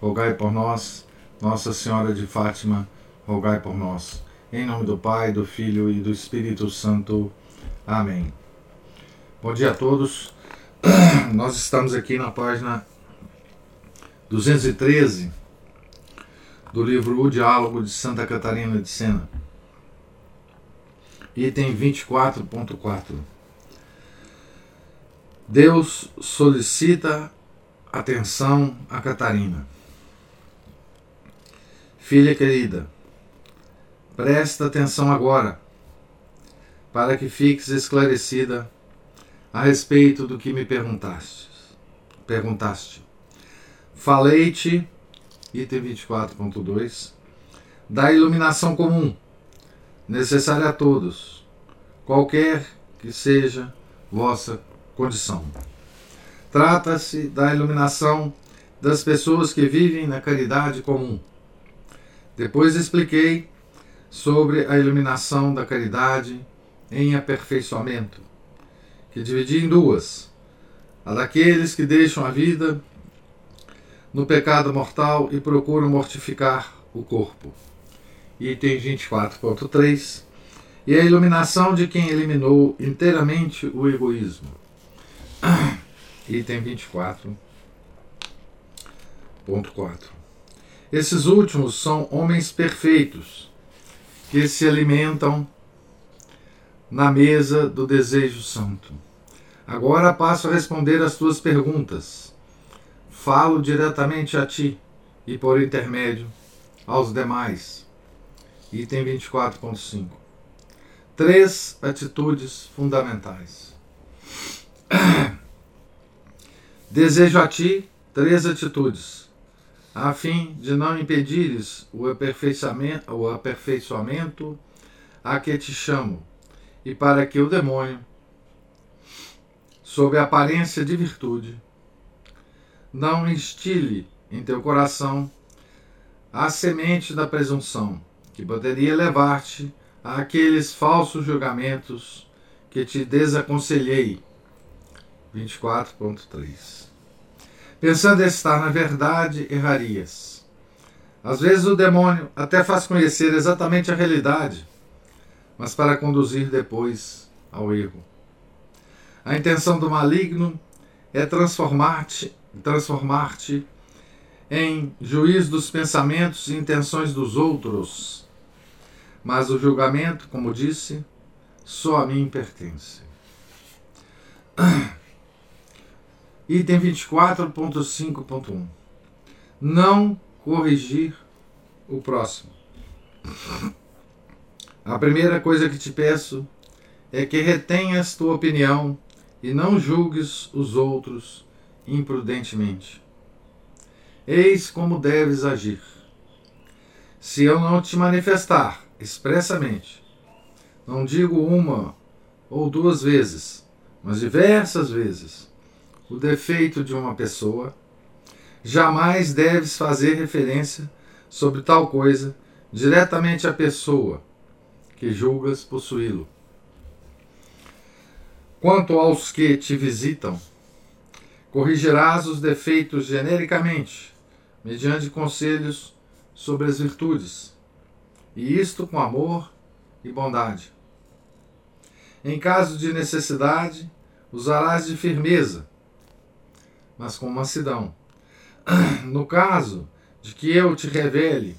rogai por nós. Nossa Senhora de Fátima, rogai por nós. Em nome do Pai, do Filho e do Espírito Santo. Amém. Bom dia a todos. Nós estamos aqui na página 213 do livro O Diálogo de Santa Catarina de Sena. Item 24.4. Deus solicita atenção a Catarina. Filha querida, presta atenção agora, para que fiques esclarecida a respeito do que me perguntaste. Perguntaste. Falei-te, item 24.2, da iluminação comum, necessária a todos, qualquer que seja vossa condição. Trata-se da iluminação das pessoas que vivem na caridade comum. Depois expliquei sobre a iluminação da caridade em aperfeiçoamento, que dividi em duas: a daqueles que deixam a vida no pecado mortal e procuram mortificar o corpo. Item 24.3 e a iluminação de quem eliminou inteiramente o egoísmo. Item 24.4. Esses últimos são homens perfeitos que se alimentam na mesa do desejo santo. Agora passo a responder às tuas perguntas. Falo diretamente a ti e por intermédio aos demais. Item 24.5. Três atitudes fundamentais. Desejo a ti três atitudes, a fim de não impedires o aperfeiçoamento, o aperfeiçoamento a que te chamo, e para que o demônio, sob aparência de virtude, não instile em teu coração a semente da presunção, que poderia levar-te a aqueles falsos julgamentos que te desaconselhei 24.3. Pensando estar na verdade, errarias. Às vezes o demônio até faz conhecer exatamente a realidade, mas para conduzir depois ao erro. A intenção do maligno é transformar-te transformar em juiz dos pensamentos e intenções dos outros. Mas o julgamento, como disse, só a mim pertence. Item 24.5.1 Não corrigir o próximo. A primeira coisa que te peço é que retenhas tua opinião e não julgues os outros imprudentemente. Eis como deves agir. Se eu não te manifestar expressamente, não digo uma ou duas vezes, mas diversas vezes, o defeito de uma pessoa, jamais deves fazer referência sobre tal coisa diretamente à pessoa que julgas possuí-lo. Quanto aos que te visitam, corrigirás os defeitos genericamente, mediante conselhos sobre as virtudes, e isto com amor e bondade. Em caso de necessidade, usarás de firmeza mas com mansidão. No caso de que eu te revele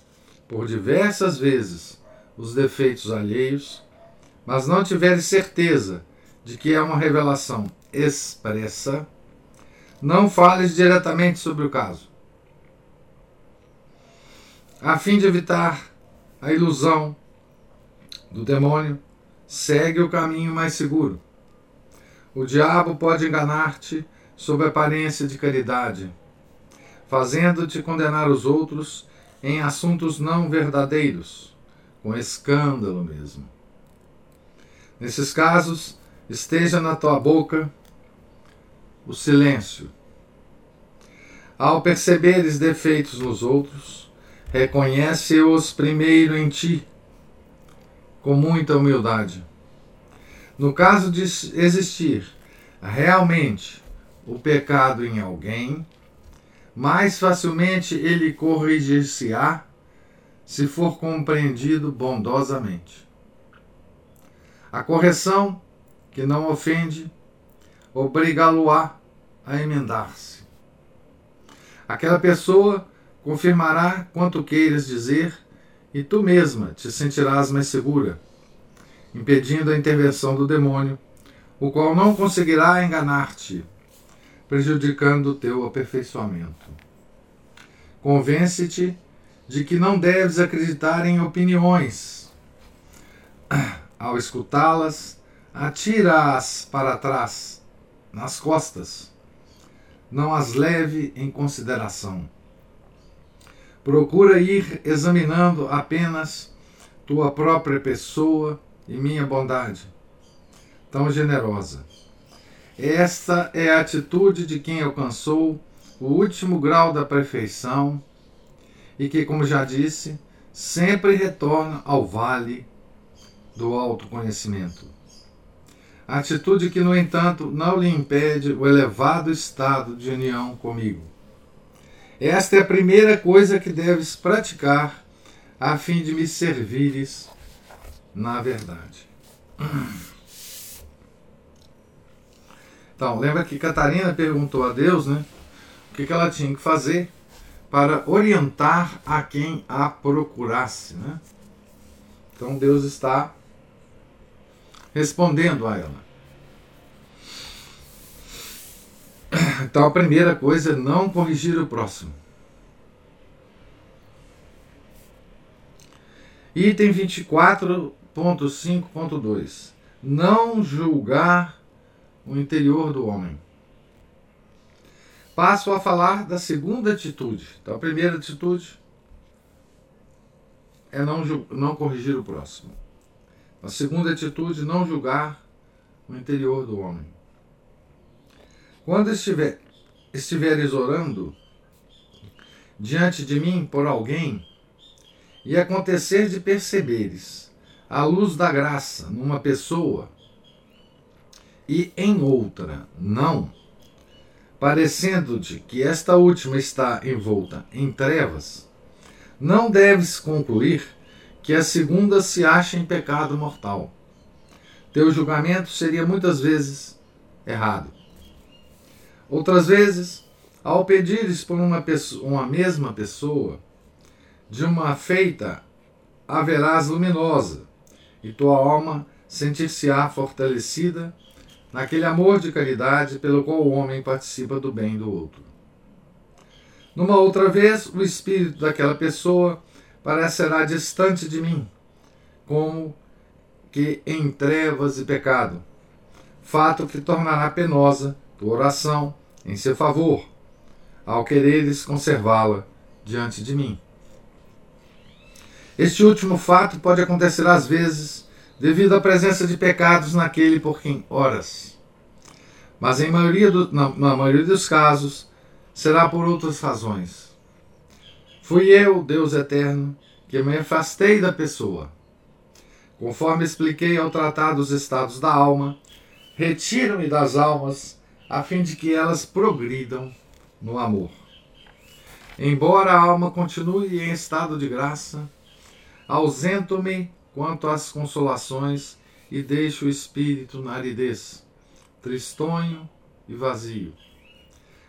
por diversas vezes os defeitos alheios, mas não tiveres certeza de que é uma revelação expressa, não fales diretamente sobre o caso. A fim de evitar a ilusão do demônio, segue o caminho mais seguro. O diabo pode enganar-te sob aparência de caridade, fazendo-te condenar os outros em assuntos não verdadeiros, com escândalo mesmo. Nesses casos, esteja na tua boca o silêncio. Ao perceberes defeitos nos outros, reconhece-os primeiro em ti, com muita humildade. No caso de existir realmente o pecado em alguém, mais facilmente ele corrigir-se-á se for compreendido bondosamente. A correção, que não ofende, obrigá-lo-á a emendar-se. Aquela pessoa confirmará quanto queiras dizer e tu mesma te sentirás mais segura, impedindo a intervenção do demônio, o qual não conseguirá enganar-te prejudicando o teu aperfeiçoamento. Convence-te de que não deves acreditar em opiniões. Ao escutá-las, atira-as para trás, nas costas. Não as leve em consideração. Procura ir examinando apenas tua própria pessoa e minha bondade, tão generosa esta é a atitude de quem alcançou o último grau da perfeição e que, como já disse, sempre retorna ao vale do autoconhecimento. Atitude que, no entanto, não lhe impede o elevado estado de união comigo. Esta é a primeira coisa que deves praticar a fim de me servires na verdade. Então, lembra que Catarina perguntou a Deus né, o que, que ela tinha que fazer para orientar a quem a procurasse. Né? Então, Deus está respondendo a ela. Então, a primeira coisa é não corrigir o próximo. Item 24.5.2. Não julgar o interior do homem. Passo a falar da segunda atitude. Então, a primeira atitude é não, não corrigir o próximo. A segunda atitude, não julgar o interior do homem. Quando estiver, estiveres orando diante de mim por alguém, e acontecer de perceberes a luz da graça numa pessoa, e em outra não, parecendo-te que esta última está envolta em trevas, não deves concluir que a segunda se acha em pecado mortal. Teu julgamento seria muitas vezes errado. Outras vezes, ao pedires por uma, pessoa, uma mesma pessoa, de uma feita haverás luminosa, e tua alma sentir-se-á fortalecida naquele amor de caridade pelo qual o homem participa do bem do outro. Numa outra vez, o espírito daquela pessoa parecerá distante de mim, como que em trevas e pecado, fato que tornará penosa tua oração em seu favor, ao quereres conservá-la diante de mim. Este último fato pode acontecer às vezes devido à presença de pecados naquele por quem oras. Mas em maioria do, na, na maioria dos casos, será por outras razões. Fui eu, Deus eterno, que me afastei da pessoa. Conforme expliquei ao tratar dos estados da alma, retiro-me das almas a fim de que elas progridam no amor. Embora a alma continue em estado de graça, ausento-me quanto às consolações e deixo o espírito na aridez, tristonho e vazio.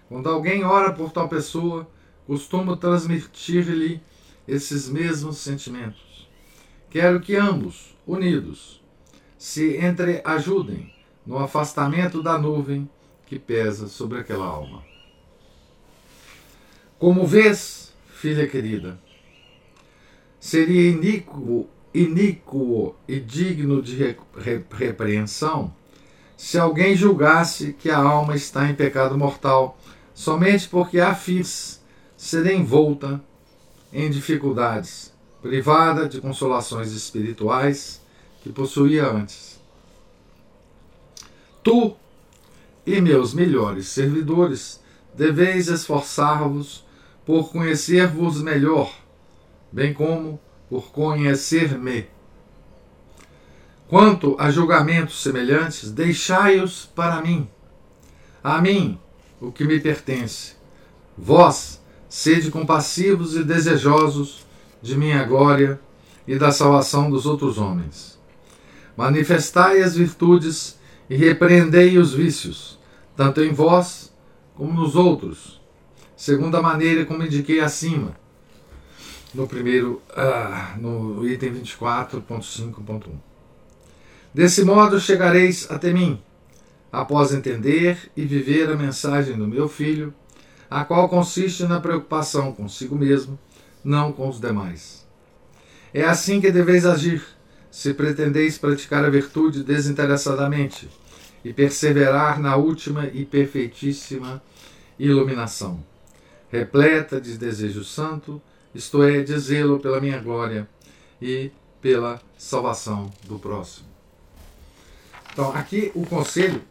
Quando alguém ora por tal pessoa, costumo transmitir-lhe esses mesmos sentimentos. Quero que ambos, unidos, se entreajudem no afastamento da nuvem que pesa sobre aquela alma. Como vês, filha querida, seria iníquo iníquo e digno de repreensão se alguém julgasse que a alma está em pecado mortal somente porque a fiz ser envolta em dificuldades, privada de consolações espirituais que possuía antes. Tu e meus melhores servidores deveis esforçar-vos por conhecer-vos melhor, bem como por conhecer-me. Quanto a julgamentos semelhantes, deixai-os para mim. A mim, o que me pertence. Vós, sede compassivos e desejosos de minha glória e da salvação dos outros homens. Manifestai as virtudes e repreendei os vícios, tanto em vós como nos outros, segundo a maneira como indiquei acima, no primeiro, uh, no item 24.5.1. Desse modo chegareis até mim, após entender e viver a mensagem do meu filho, a qual consiste na preocupação consigo mesmo, não com os demais. É assim que deveis agir, se pretendeis praticar a virtude desinteressadamente e perseverar na última e perfeitíssima iluminação, repleta de desejo santo, isto é, de zelo pela minha glória e pela salvação do próximo. Então, aqui o conselho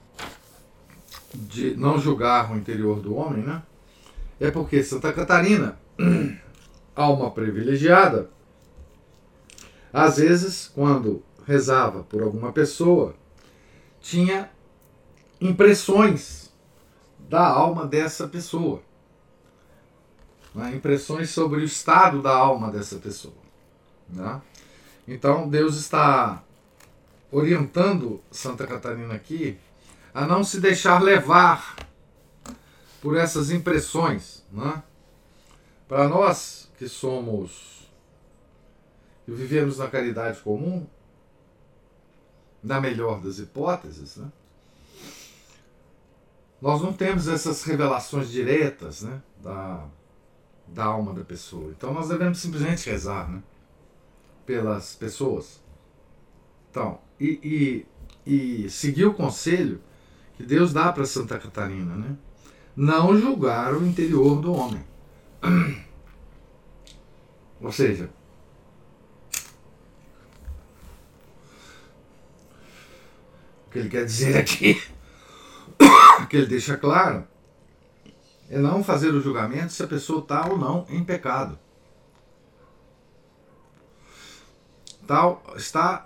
de não julgar o interior do homem, né? É porque Santa Catarina, alma privilegiada, às vezes, quando rezava por alguma pessoa, tinha impressões da alma dessa pessoa. Né? Impressões sobre o estado da alma dessa pessoa. Né? Então Deus está orientando Santa Catarina aqui a não se deixar levar por essas impressões. Né? Para nós que somos, que vivemos na caridade comum, na melhor das hipóteses, né? nós não temos essas revelações diretas né, da, da alma da pessoa. Então nós devemos simplesmente rezar né, pelas pessoas. Então, e, e, e seguir o conselho que Deus dá para Santa Catarina, né? Não julgar o interior do homem. Ou seja, o que ele quer dizer aqui que ele deixa claro é não fazer o julgamento se a pessoa está ou não em pecado. Tal, está,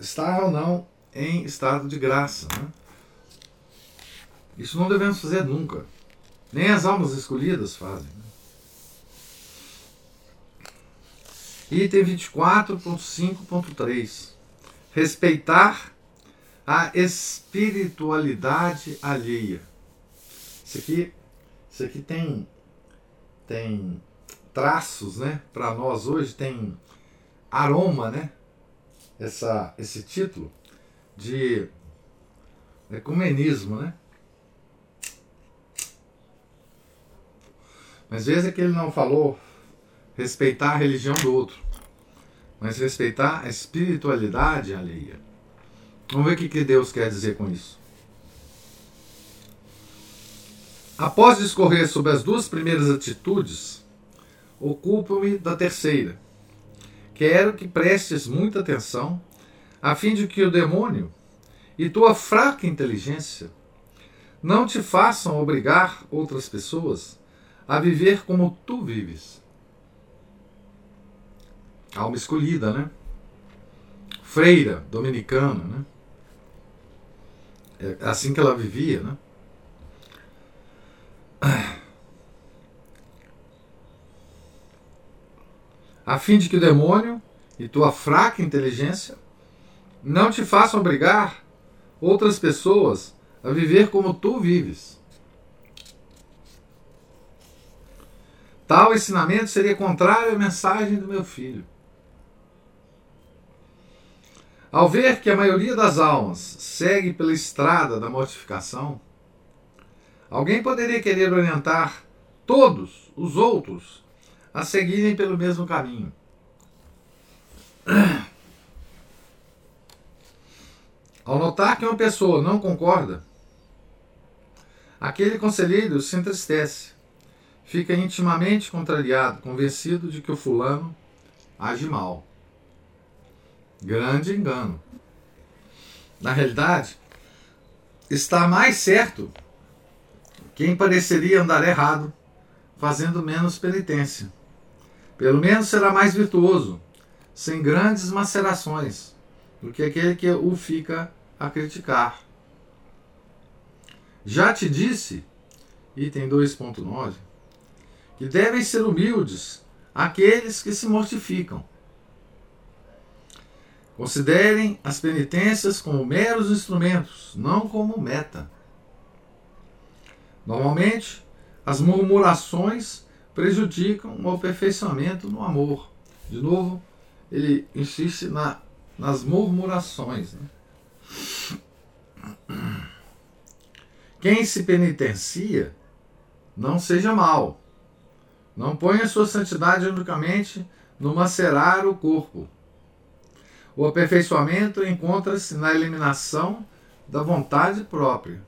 está ou não em estado de graça. Né? Isso não devemos fazer nunca. Nem as almas escolhidas fazem. Né? Item 24.5.3 Respeitar a espiritualidade alheia. Isso aqui, isso aqui tem, tem traços, né? Para nós hoje tem aroma, né? Essa, esse título de ecumenismo, né? Mas veja que ele não falou respeitar a religião do outro, mas respeitar a espiritualidade alheia. Vamos ver o que Deus quer dizer com isso. Após discorrer sobre as duas primeiras atitudes, ocupo-me da terceira. Quero que prestes muita atenção, a fim de que o demônio e tua fraca inteligência não te façam obrigar outras pessoas a viver como tu vives. Alma escolhida, né? Freira dominicana, né? É assim que ela vivia, né? A fim de que o demônio e tua fraca inteligência não te façam obrigar outras pessoas a viver como tu vives. Tal ensinamento seria contrário à mensagem do meu filho. Ao ver que a maioria das almas segue pela estrada da mortificação, alguém poderia querer orientar todos os outros a seguirem pelo mesmo caminho. Ao notar que uma pessoa não concorda, aquele conselheiro se entristece, fica intimamente contrariado, convencido de que o fulano age mal. Grande engano. Na realidade, está mais certo quem pareceria andar errado, fazendo menos penitência. Pelo menos será mais virtuoso, sem grandes macerações, do que aquele que o fica a criticar. Já te disse, item 2.9, que devem ser humildes aqueles que se mortificam. Considerem as penitências como meros instrumentos, não como meta. Normalmente, as murmurações prejudicam o aperfeiçoamento no amor. De novo, ele insiste na, nas murmurações. Né? Quem se penitencia, não seja mal. Não ponha sua santidade unicamente no macerar o corpo. O aperfeiçoamento encontra-se na eliminação da vontade própria.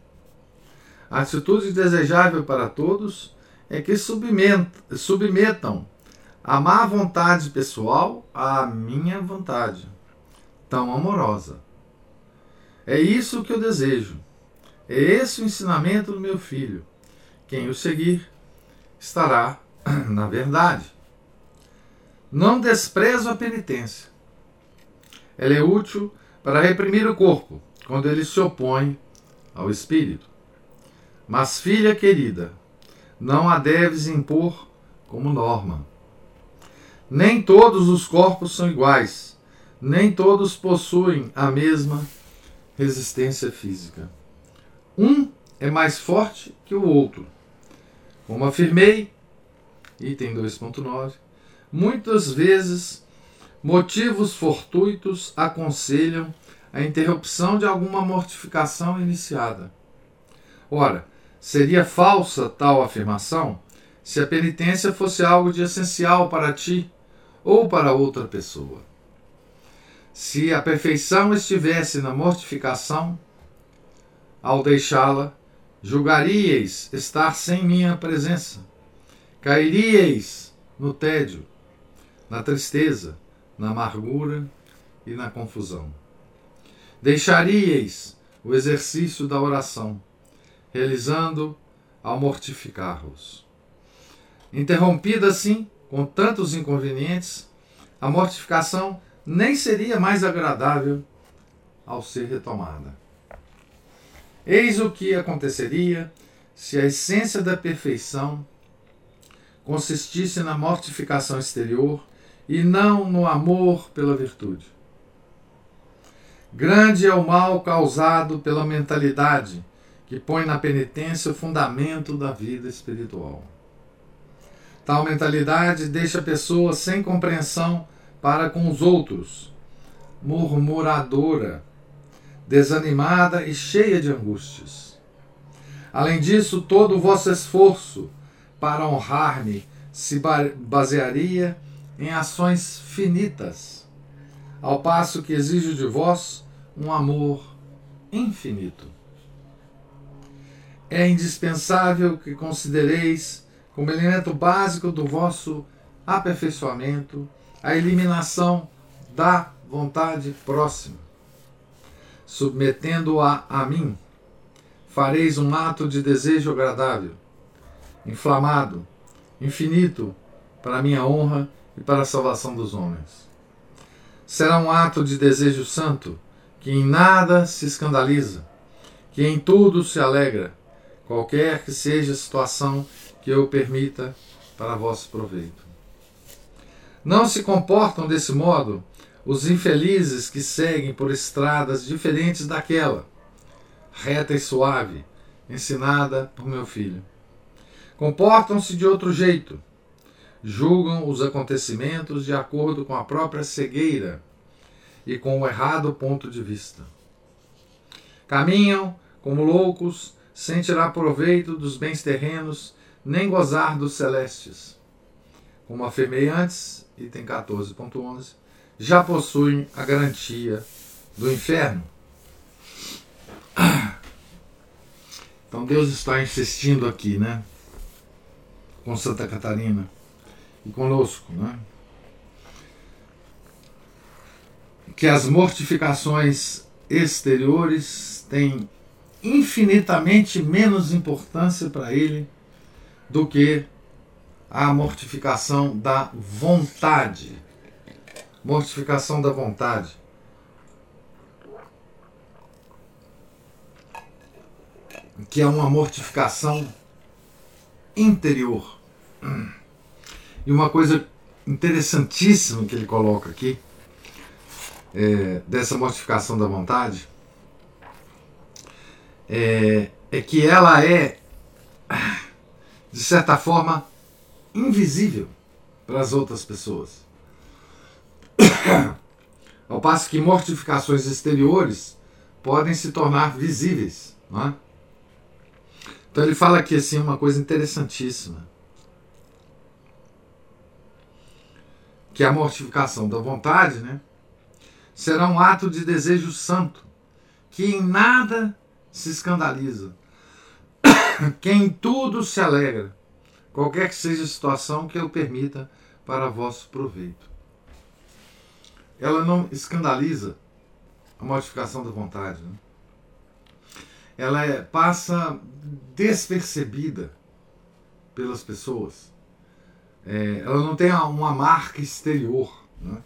A atitude desejável para todos é que submetam a má vontade pessoal à minha vontade, tão amorosa. É isso que eu desejo. É esse o ensinamento do meu filho. Quem o seguir estará na verdade. Não desprezo a penitência. Ela é útil para reprimir o corpo quando ele se opõe ao espírito. Mas, filha querida, não a deves impor como norma. Nem todos os corpos são iguais, nem todos possuem a mesma resistência física. Um é mais forte que o outro. Como afirmei, item 2.9, muitas vezes motivos fortuitos aconselham a interrupção de alguma mortificação iniciada. Ora, Seria falsa tal afirmação se a penitência fosse algo de essencial para ti ou para outra pessoa. Se a perfeição estivesse na mortificação, ao deixá-la, julgaríeis estar sem minha presença. Cairíeis no tédio, na tristeza, na amargura e na confusão. Deixaríeis o exercício da oração realizando ao mortificar-vos. Interrompida assim, com tantos inconvenientes, a mortificação nem seria mais agradável ao ser retomada. Eis o que aconteceria se a essência da perfeição consistisse na mortificação exterior e não no amor pela virtude. Grande é o mal causado pela mentalidade que põe na penitência o fundamento da vida espiritual. Tal mentalidade deixa a pessoa sem compreensão para com os outros, murmuradora, desanimada e cheia de angústias. Além disso, todo o vosso esforço para honrar-me se basearia em ações finitas, ao passo que exijo de vós um amor infinito é indispensável que considereis como elemento básico do vosso aperfeiçoamento a eliminação da vontade próxima. Submetendo-a a mim, fareis um ato de desejo agradável, inflamado, infinito, para minha honra e para a salvação dos homens. Será um ato de desejo santo, que em nada se escandaliza, que em tudo se alegra, qualquer que seja a situação que eu permita para vosso proveito. Não se comportam desse modo os infelizes que seguem por estradas diferentes daquela, reta e suave, ensinada por meu filho. Comportam-se de outro jeito, julgam os acontecimentos de acordo com a própria cegueira e com o errado ponto de vista. Caminham como loucos sem tirar proveito dos bens terrenos, nem gozar dos celestes. Como afirmei antes, item 14.11, já possuem a garantia do inferno. Então Deus está insistindo aqui, né? com Santa Catarina e conosco, né? que as mortificações exteriores têm infinitamente menos importância para ele do que a mortificação da vontade. Mortificação da vontade. Que é uma mortificação interior. E uma coisa interessantíssima que ele coloca aqui é, dessa mortificação da vontade é, é que ela é, de certa forma, invisível para as outras pessoas. Ao passo que mortificações exteriores podem se tornar visíveis. Não é? Então ele fala aqui assim uma coisa interessantíssima. Que a mortificação da vontade, né? será um ato de desejo santo, que em nada se escandaliza, que em tudo se alegra, qualquer que seja a situação que eu permita para vosso proveito. Ela não escandaliza a modificação da vontade. Né? Ela é, passa despercebida pelas pessoas. É, ela não tem uma marca exterior. Né?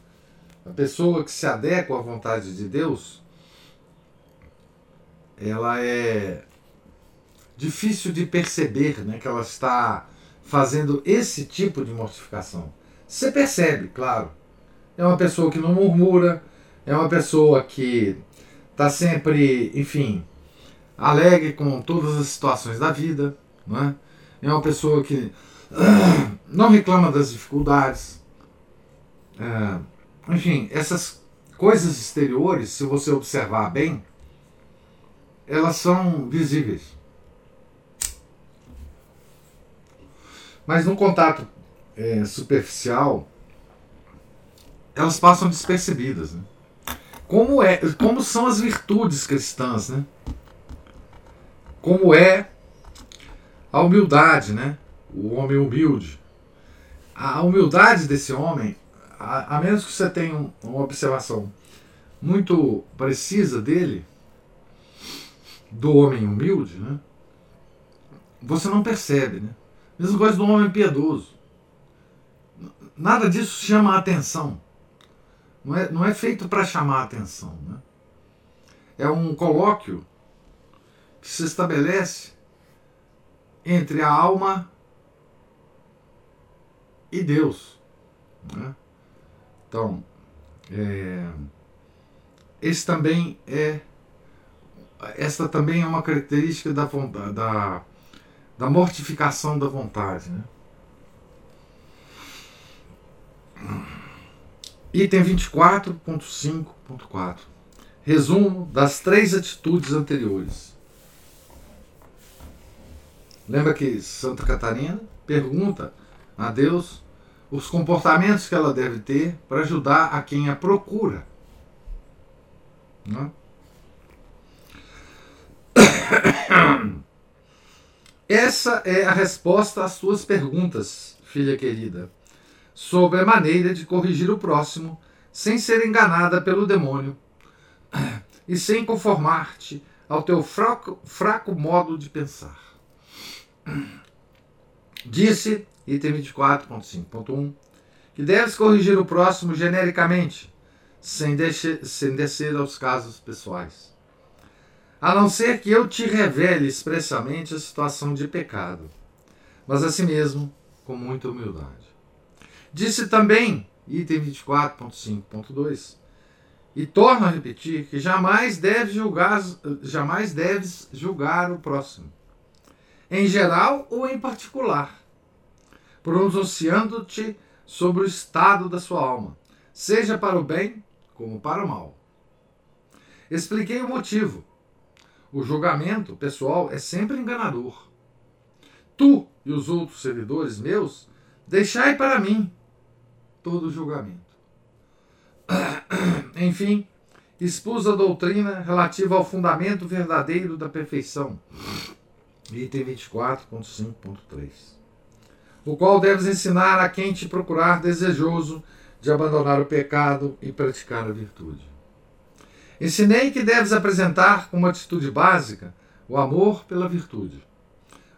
A pessoa que se adequa à vontade de Deus, ela é difícil de perceber né, que ela está fazendo esse tipo de mortificação. Você percebe, claro. É uma pessoa que não murmura, é uma pessoa que está sempre, enfim, alegre com todas as situações da vida, não é? É uma pessoa que não reclama das dificuldades. É, enfim, essas coisas exteriores, se você observar bem, elas são visíveis. Mas no contato é, superficial, elas passam despercebidas. Né? Como, é, como são as virtudes cristãs, né? Como é a humildade, né? O homem humilde. A humildade desse homem a, a menos que você tenha um, uma observação muito precisa dele, do homem humilde, né? você não percebe. Né? Mesma coisa do homem piedoso. Nada disso chama a atenção. Não é, não é feito para chamar a atenção. Né? É um colóquio que se estabelece entre a alma e Deus. Né? Então, é, esse também é essa também é uma característica da, da, da mortificação da vontade. Né? Item 24.5.4 Resumo das três atitudes anteriores. Lembra que Santa Catarina pergunta a Deus os comportamentos que ela deve ter para ajudar a quem a procura. Não? Essa é a resposta às suas perguntas, filha querida, sobre a maneira de corrigir o próximo sem ser enganada pelo demônio e sem conformar-te ao teu fraco, fraco modo de pensar. Disse item 24.5.1, que deves corrigir o próximo genericamente, sem, deixe, sem descer aos casos pessoais. A não ser que eu te revele expressamente a situação de pecado, mas assim mesmo com muita humildade. Disse também, item 24.5.2, e torno a repetir que jamais deves julgar, jamais deves julgar o próximo, em geral ou em particular pronunciando-te sobre o estado da sua alma, seja para o bem como para o mal. Expliquei o motivo. O julgamento pessoal é sempre enganador. Tu e os outros servidores meus, deixai para mim todo o julgamento. Enfim, expus a doutrina relativa ao fundamento verdadeiro da perfeição. Item 24.5.3. o qual deves ensinar a quem te procurar desejoso de abandonar o pecado e praticar a virtude. Ensinei que deves apresentar como atitude básica o amor pela virtude,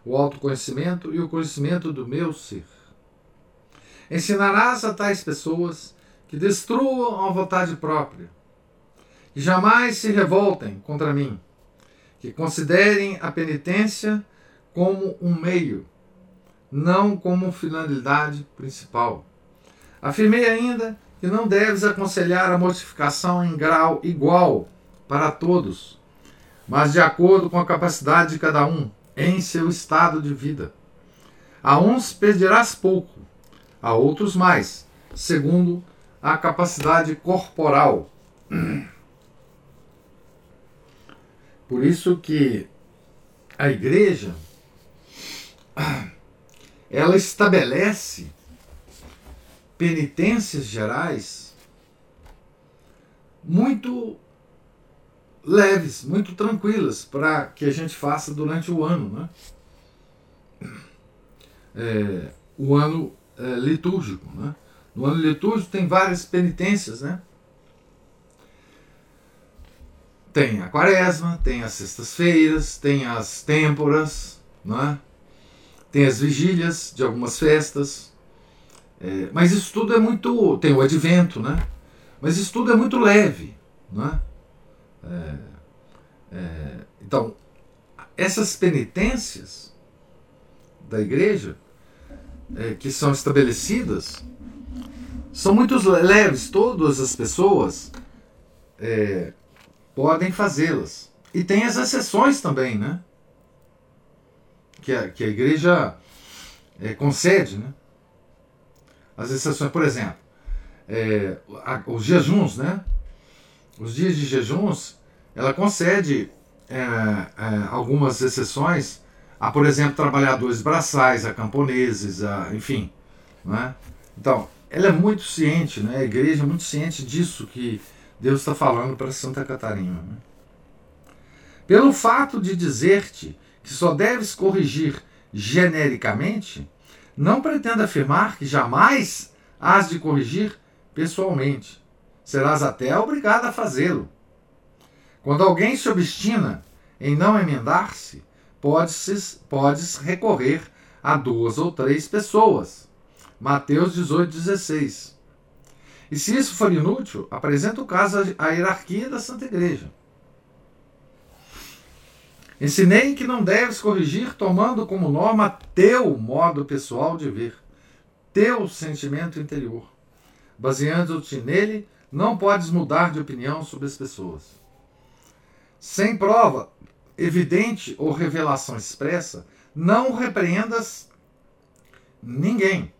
o autoconhecimento e o conhecimento do meu ser. Ensinarás a tais pessoas que destruam a vontade própria, que jamais se revoltem contra mim, que considerem a penitência como um meio, não como finalidade principal. Afirmei ainda que não deves aconselhar a mortificação em grau igual para todos, mas de acordo com a capacidade de cada um em seu estado de vida. A uns pedirás pouco, a outros mais, segundo a capacidade corporal. Por isso que a igreja ela estabelece penitências gerais muito leves, muito tranquilas para que a gente faça durante o ano, né? É, o ano é, litúrgico, né? No ano litúrgico tem várias penitências, né? Tem a quaresma, tem as sextas-feiras, tem as têmporas, né? tem as vigílias de algumas festas, é, mas isso tudo é muito. Tem o advento, né? Mas isso tudo é muito leve. Né? É, é, então, essas penitências da igreja é, que são estabelecidas são muito leves, todas as pessoas é, podem fazê-las. E tem as exceções também, né? Que a, que a igreja é, concede, né? As exceções, por exemplo, é, a, os jejuns, né? Os dias de jejuns, ela concede é, é, algumas exceções a, por exemplo, trabalhadores braçais, a camponeses, a, enfim. Né? Então, ela é muito ciente, né? a igreja é muito ciente disso que Deus está falando para Santa Catarina. Né? Pelo fato de dizer-te que só deves corrigir genericamente, não pretendo afirmar que jamais has de corrigir pessoalmente. Serás até obrigado a fazê-lo. Quando alguém se obstina em não emendar-se, podes, podes recorrer a duas ou três pessoas. Mateus 18,16. E se isso for inútil, apresenta o caso à hierarquia da Santa Igreja. Ensinei que não deves corrigir tomando como norma teu modo pessoal de ver, teu sentimento interior. Baseando-te nele, não podes mudar de opinião sobre as pessoas. Sem prova evidente ou revelação expressa, não repreendas ninguém.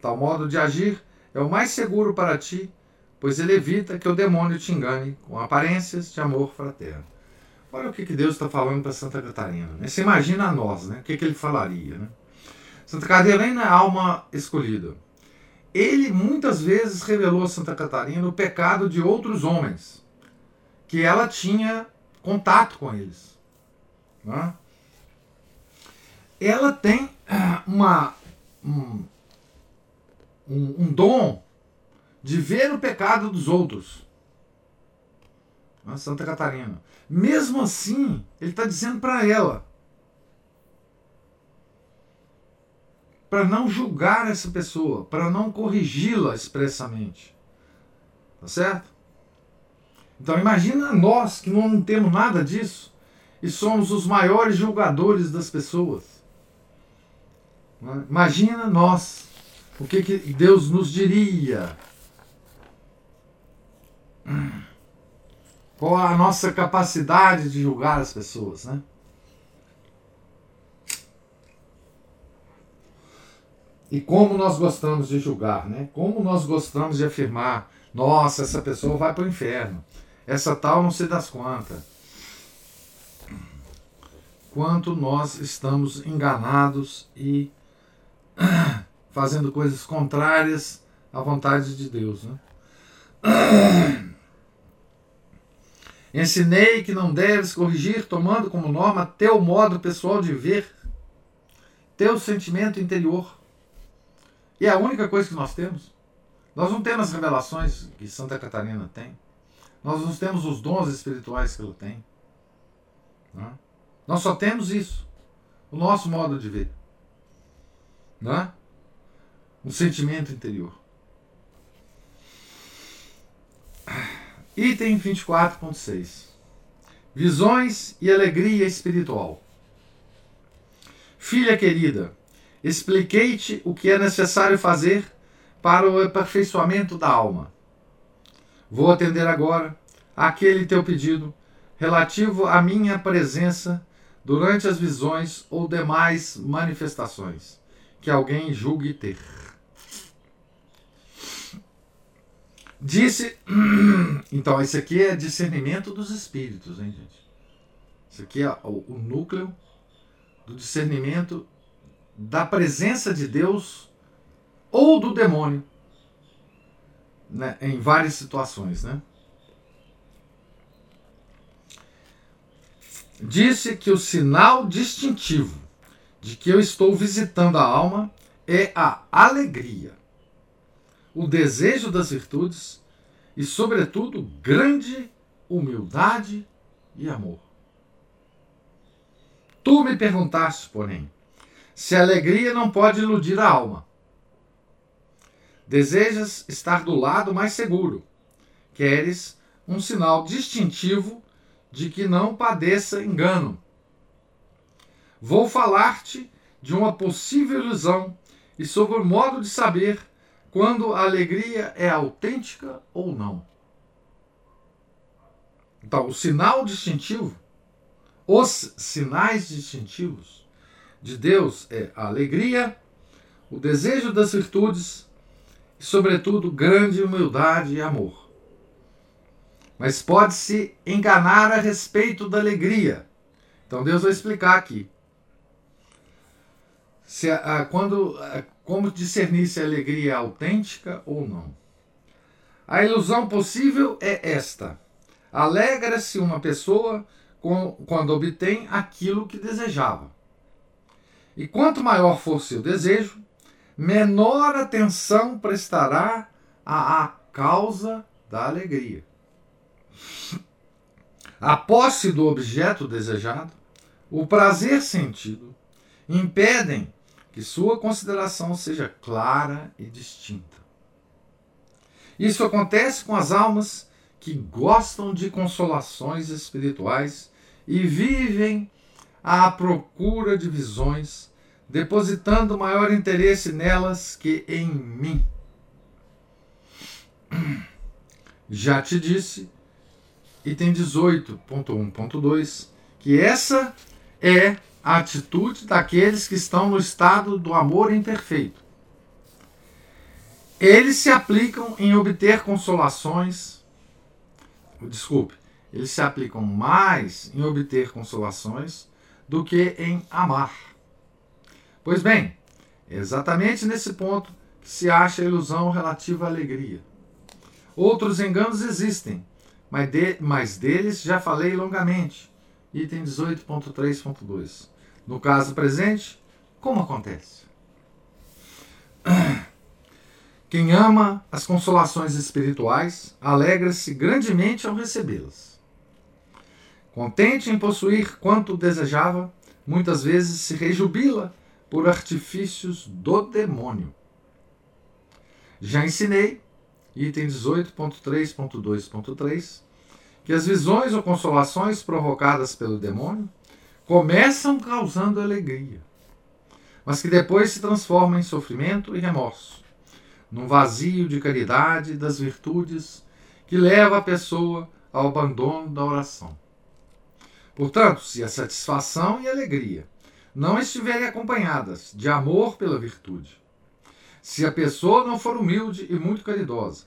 Tal modo de agir é o mais seguro para ti, pois ele evita que o demônio te engane com aparências de amor fraterno. Olha o que, que Deus está falando para Santa Catarina. Né? Você imagina nós, né? O que, que ele falaria, né? Santa Catarina é a alma escolhida. Ele muitas vezes revelou a Santa Catarina o pecado de outros homens, que ela tinha contato com eles. Né? Ela tem uma, um, um, um dom de ver o pecado dos outros. Santa Catarina. Mesmo assim, ele está dizendo para ela para não julgar essa pessoa, para não corrigi-la expressamente. Tá certo? Então imagina nós que não temos nada disso e somos os maiores julgadores das pessoas. Imagina nós, o que, que Deus nos diria. Hum. Qual a nossa capacidade de julgar as pessoas, né? E como nós gostamos de julgar, né? Como nós gostamos de afirmar, nossa, essa pessoa vai para o inferno. Essa tal não se das quantas. Quanto nós estamos enganados e fazendo coisas contrárias à vontade de Deus, né? Ensinei que não deves corrigir tomando como norma teu modo pessoal de ver, teu sentimento interior. E é a única coisa que nós temos. Nós não temos as revelações que Santa Catarina tem. Nós não temos os dons espirituais que ela tem. Não? É? Nós só temos isso. O nosso modo de ver. Não é? Um sentimento interior. Item 24.6 Visões e alegria espiritual. Filha querida, expliquei-te o que é necessário fazer para o aperfeiçoamento da alma. Vou atender agora àquele teu pedido relativo à minha presença durante as visões ou demais manifestações que alguém julgue ter. Disse. Então, esse aqui é discernimento dos espíritos, hein, gente? Isso aqui é o, o núcleo do discernimento da presença de Deus ou do demônio né, em várias situações, né? Disse que o sinal distintivo de que eu estou visitando a alma é a alegria o desejo das virtudes e, sobretudo, grande humildade e amor. Tu me perguntaste, porém, se a alegria não pode iludir a alma. Desejas estar do lado mais seguro. Queres um sinal distintivo de que não padeça engano. Vou falar-te de uma possível ilusão e sobre o modo de saber quando a alegria é autêntica ou não. Então, o sinal distintivo, os sinais distintivos de Deus é a alegria, o desejo das virtudes e, sobretudo, grande humildade e amor. Mas pode-se enganar a respeito da alegria. Então, Deus vai explicar aqui. Se, a, quando a, como discernir se a alegria é autêntica ou não? A ilusão possível é esta: alegra-se uma pessoa quando obtém aquilo que desejava. E quanto maior for seu desejo, menor atenção prestará à, à causa da alegria. A posse do objeto desejado, o prazer sentido, impedem que sua consideração seja clara e distinta. Isso acontece com as almas que gostam de consolações espirituais e vivem à procura de visões, depositando maior interesse nelas que em mim. Já te disse, item 18.1.2, que essa é a atitude daqueles que estão no estado do amor imperfeito. Eles se aplicam em obter consolações. Desculpe, eles se aplicam mais em obter consolações do que em amar. Pois bem, é exatamente nesse ponto que se acha a ilusão relativa à alegria. Outros enganos existem, mas, de, mas deles já falei longamente item 18.3.2. No caso presente, como acontece? Quem ama as consolações espirituais alegra-se grandemente ao recebê-las. Contente em possuir quanto desejava, muitas vezes se rejubila por artifícios do demônio. Já ensinei, item 18.3.2.3, que as visões ou consolações provocadas pelo demônio começam causando alegria, mas que depois se transformam em sofrimento e remorso, num vazio de caridade das virtudes que leva a pessoa ao abandono da oração. Portanto, se a satisfação e a alegria não estiverem acompanhadas de amor pela virtude, se a pessoa não for humilde e muito caridosa,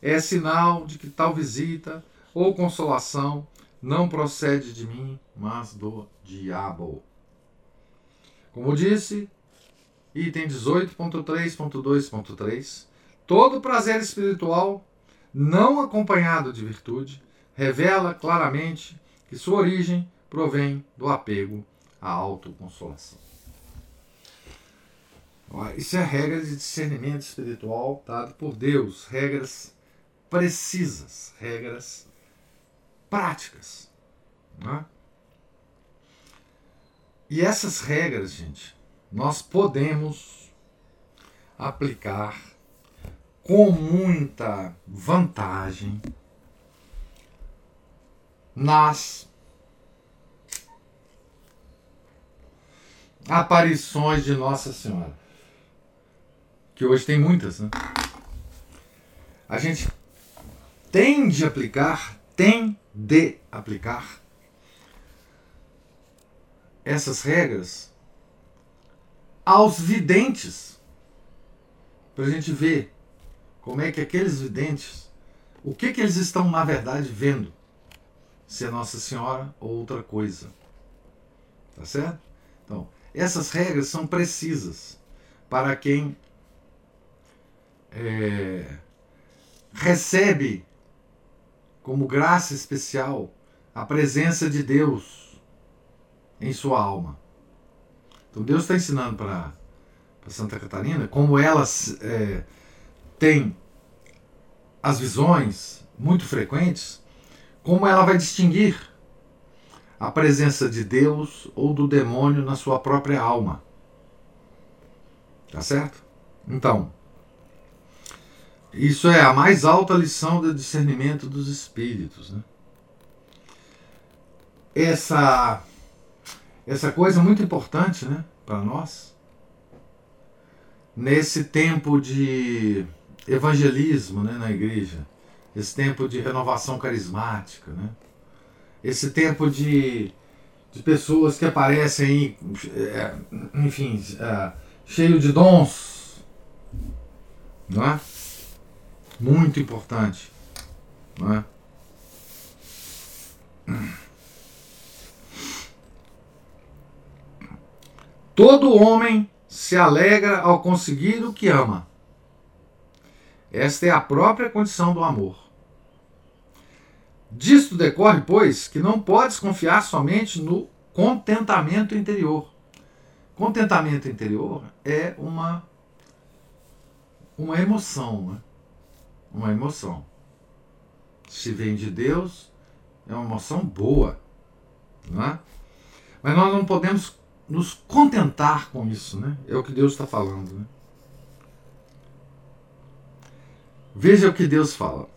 é sinal de que tal visita ou consolação não procede de mim, mas do diabo. Como disse, item 18.3.2.3, todo prazer espiritual não acompanhado de virtude revela claramente que sua origem provém do apego à autoconsolação. Isso é regra de discernimento espiritual dado por Deus, regras precisas, regras práticas. Né? E essas regras, gente, nós podemos aplicar com muita vantagem nas aparições de Nossa Senhora. Que hoje tem muitas, né? A gente tem de aplicar, tem de aplicar essas regras aos videntes. Para a gente ver como é que aqueles videntes, o que, que eles estão na verdade vendo. Se é Nossa Senhora ou outra coisa. Tá certo? Então, essas regras são precisas para quem é, recebe como graça especial a presença de Deus em sua alma. Então Deus está ensinando para Santa Catarina como ela é, tem as visões muito frequentes, como ela vai distinguir a presença de Deus ou do demônio na sua própria alma. Tá certo? Então, isso é a mais alta lição do discernimento dos espíritos. Né? Essa, essa coisa muito importante né, para nós, nesse tempo de evangelismo né, na igreja, esse tempo de renovação carismática, né? esse tempo de, de pessoas que aparecem, é, enfim, é, cheio de dons, não é? Muito importante, é? Todo homem se alegra ao conseguir o que ama. Esta é a própria condição do amor. Disto decorre, pois, que não podes confiar somente no contentamento interior. Contentamento interior é uma uma emoção, né? Uma emoção. Se vem de Deus, é uma emoção boa, não é? Mas nós não podemos nos contentar com isso, né? É o que Deus está falando, né? Veja o que Deus fala.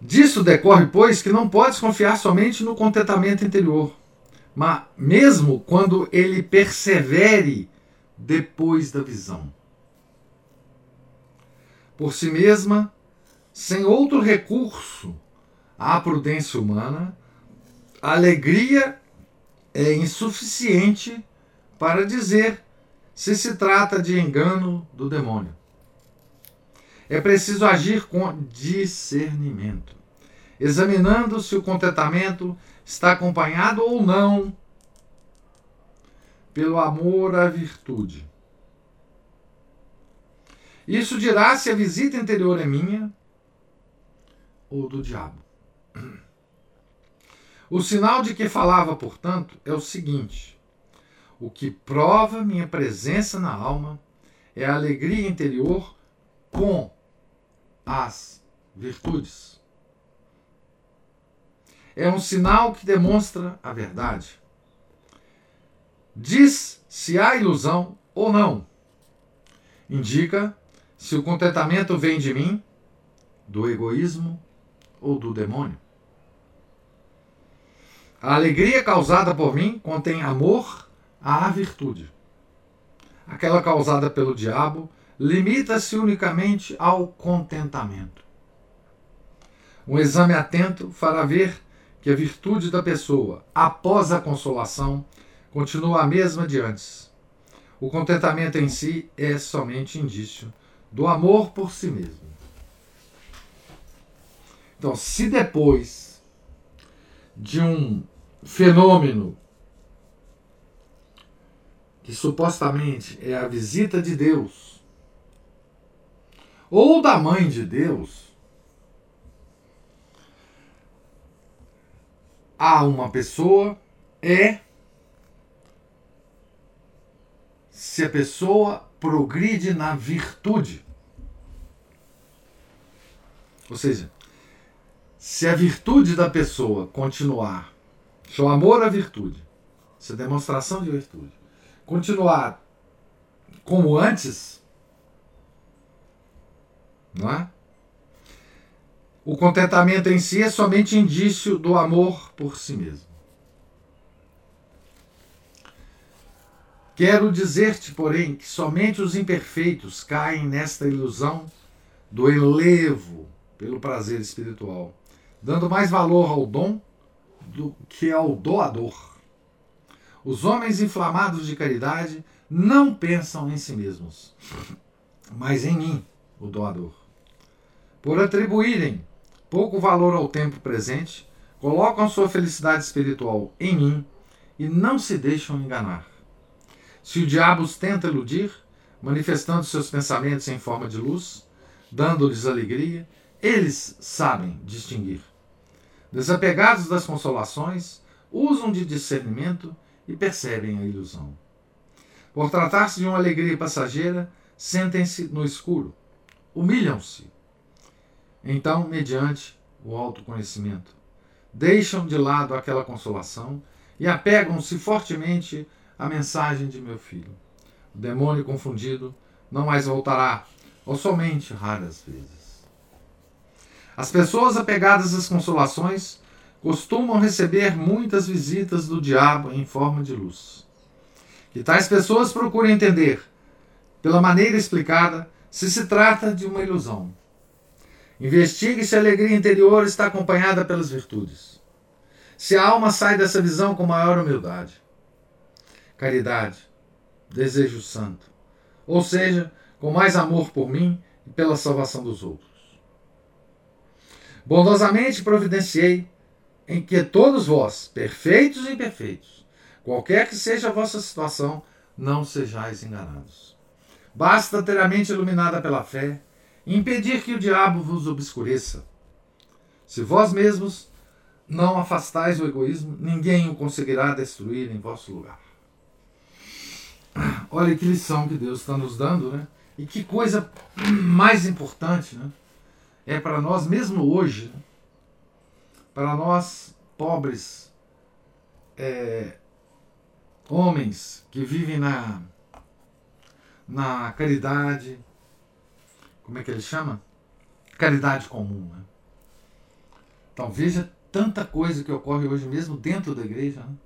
Disso decorre, pois, que não podes confiar somente no contentamento interior, mas mesmo quando ele persevere depois da visão. Por si mesma, sem outro recurso à prudência humana, a alegria é insuficiente para dizer se se trata de engano do demônio. É preciso agir com discernimento, examinando se o contentamento está acompanhado ou não pelo amor à virtude. Isso dirá se a visita interior é minha ou do diabo. O sinal de que falava, portanto, é o seguinte: o que prova minha presença na alma é a alegria interior com as virtudes. É um sinal que demonstra a verdade. Diz se há ilusão ou não. Indica se o contentamento vem de mim, do egoísmo ou do demônio. A alegria causada por mim contém amor à virtude. Aquela causada pelo diabo limita-se unicamente ao contentamento. Um exame atento fará ver que a virtude da pessoa, após a consolação, continua a mesma de antes. O contentamento em si é somente indício do amor por si mesmo. Então, se depois de um fenômeno que supostamente é a visita de Deus ou da mãe de Deus, a uma pessoa é se a pessoa progride na virtude. Ou seja, se a virtude da pessoa continuar, seu amor à virtude, essa demonstração de virtude, continuar como antes, não é? O contentamento em si é somente indício do amor por si mesmo. Quero dizer-te, porém, que somente os imperfeitos caem nesta ilusão do elevo pelo prazer espiritual, dando mais valor ao dom do que ao doador. Os homens inflamados de caridade não pensam em si mesmos, mas em mim, o doador. Por atribuírem pouco valor ao tempo presente, colocam sua felicidade espiritual em mim e não se deixam enganar. Se o diabo os tenta iludir, manifestando seus pensamentos em forma de luz, dando-lhes alegria, eles sabem distinguir. Desapegados das consolações, usam de discernimento e percebem a ilusão. Por tratar-se de uma alegria passageira, sentem-se no escuro, humilham-se. Então, mediante o autoconhecimento, deixam de lado aquela consolação e apegam-se fortemente à mensagem de meu filho. O demônio confundido não mais voltará, ou somente raras vezes. As pessoas apegadas às consolações costumam receber muitas visitas do diabo em forma de luz. Que tais pessoas procurem entender, pela maneira explicada, se se trata de uma ilusão. Investigue se a alegria interior está acompanhada pelas virtudes. Se a alma sai dessa visão com maior humildade, caridade, desejo santo, ou seja, com mais amor por mim e pela salvação dos outros. Bondosamente providenciei em que todos vós, perfeitos e imperfeitos, qualquer que seja a vossa situação, não sejais enganados. Basta ter a mente iluminada pela fé e impedir que o diabo vos obscureça. Se vós mesmos não afastais o egoísmo, ninguém o conseguirá destruir em vosso lugar. Olha que lição que Deus está nos dando, né? E que coisa mais importante, né? É para nós, mesmo hoje, para nós pobres é, homens que vivem na, na caridade, como é que ele chama? Caridade comum. Né? Então veja tanta coisa que ocorre hoje mesmo dentro da igreja. Né?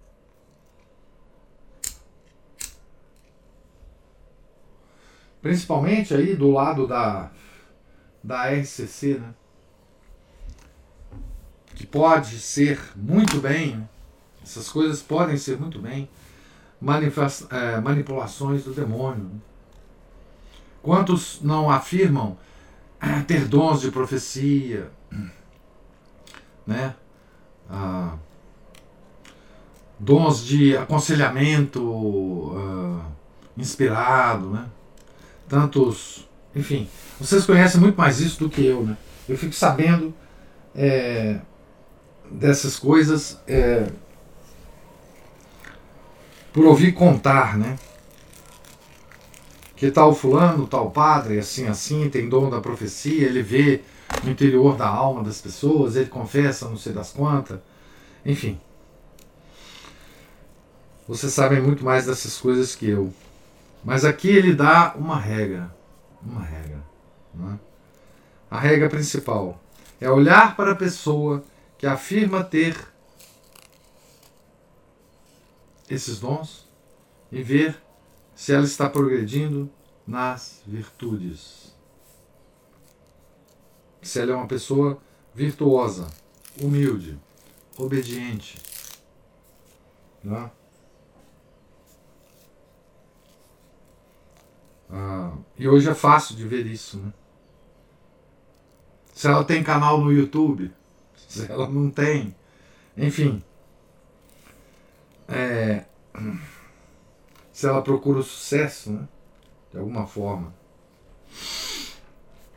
Principalmente aí do lado da da RCC, né? que pode ser muito bem, essas coisas podem ser muito bem é, manipulações do demônio. Né? Quantos não afirmam é, ter dons de profecia, né? Ah, dons de aconselhamento uh, inspirado, né? Tantos enfim, vocês conhecem muito mais isso do que eu, né? Eu fico sabendo é, dessas coisas é, por ouvir contar, né? Que tal fulano, tal padre, assim, assim, tem dom da profecia, ele vê no interior da alma das pessoas, ele confessa não sei das quantas, enfim. Vocês sabem muito mais dessas coisas que eu. Mas aqui ele dá uma regra uma regra. É? A regra principal é olhar para a pessoa que afirma ter esses dons e ver se ela está progredindo nas virtudes. Se ela é uma pessoa virtuosa, humilde, obediente. Não é? Ah, e hoje é fácil de ver isso. Né? Se ela tem canal no YouTube, se ela não tem, enfim. É, se ela procura o sucesso, né? de alguma forma.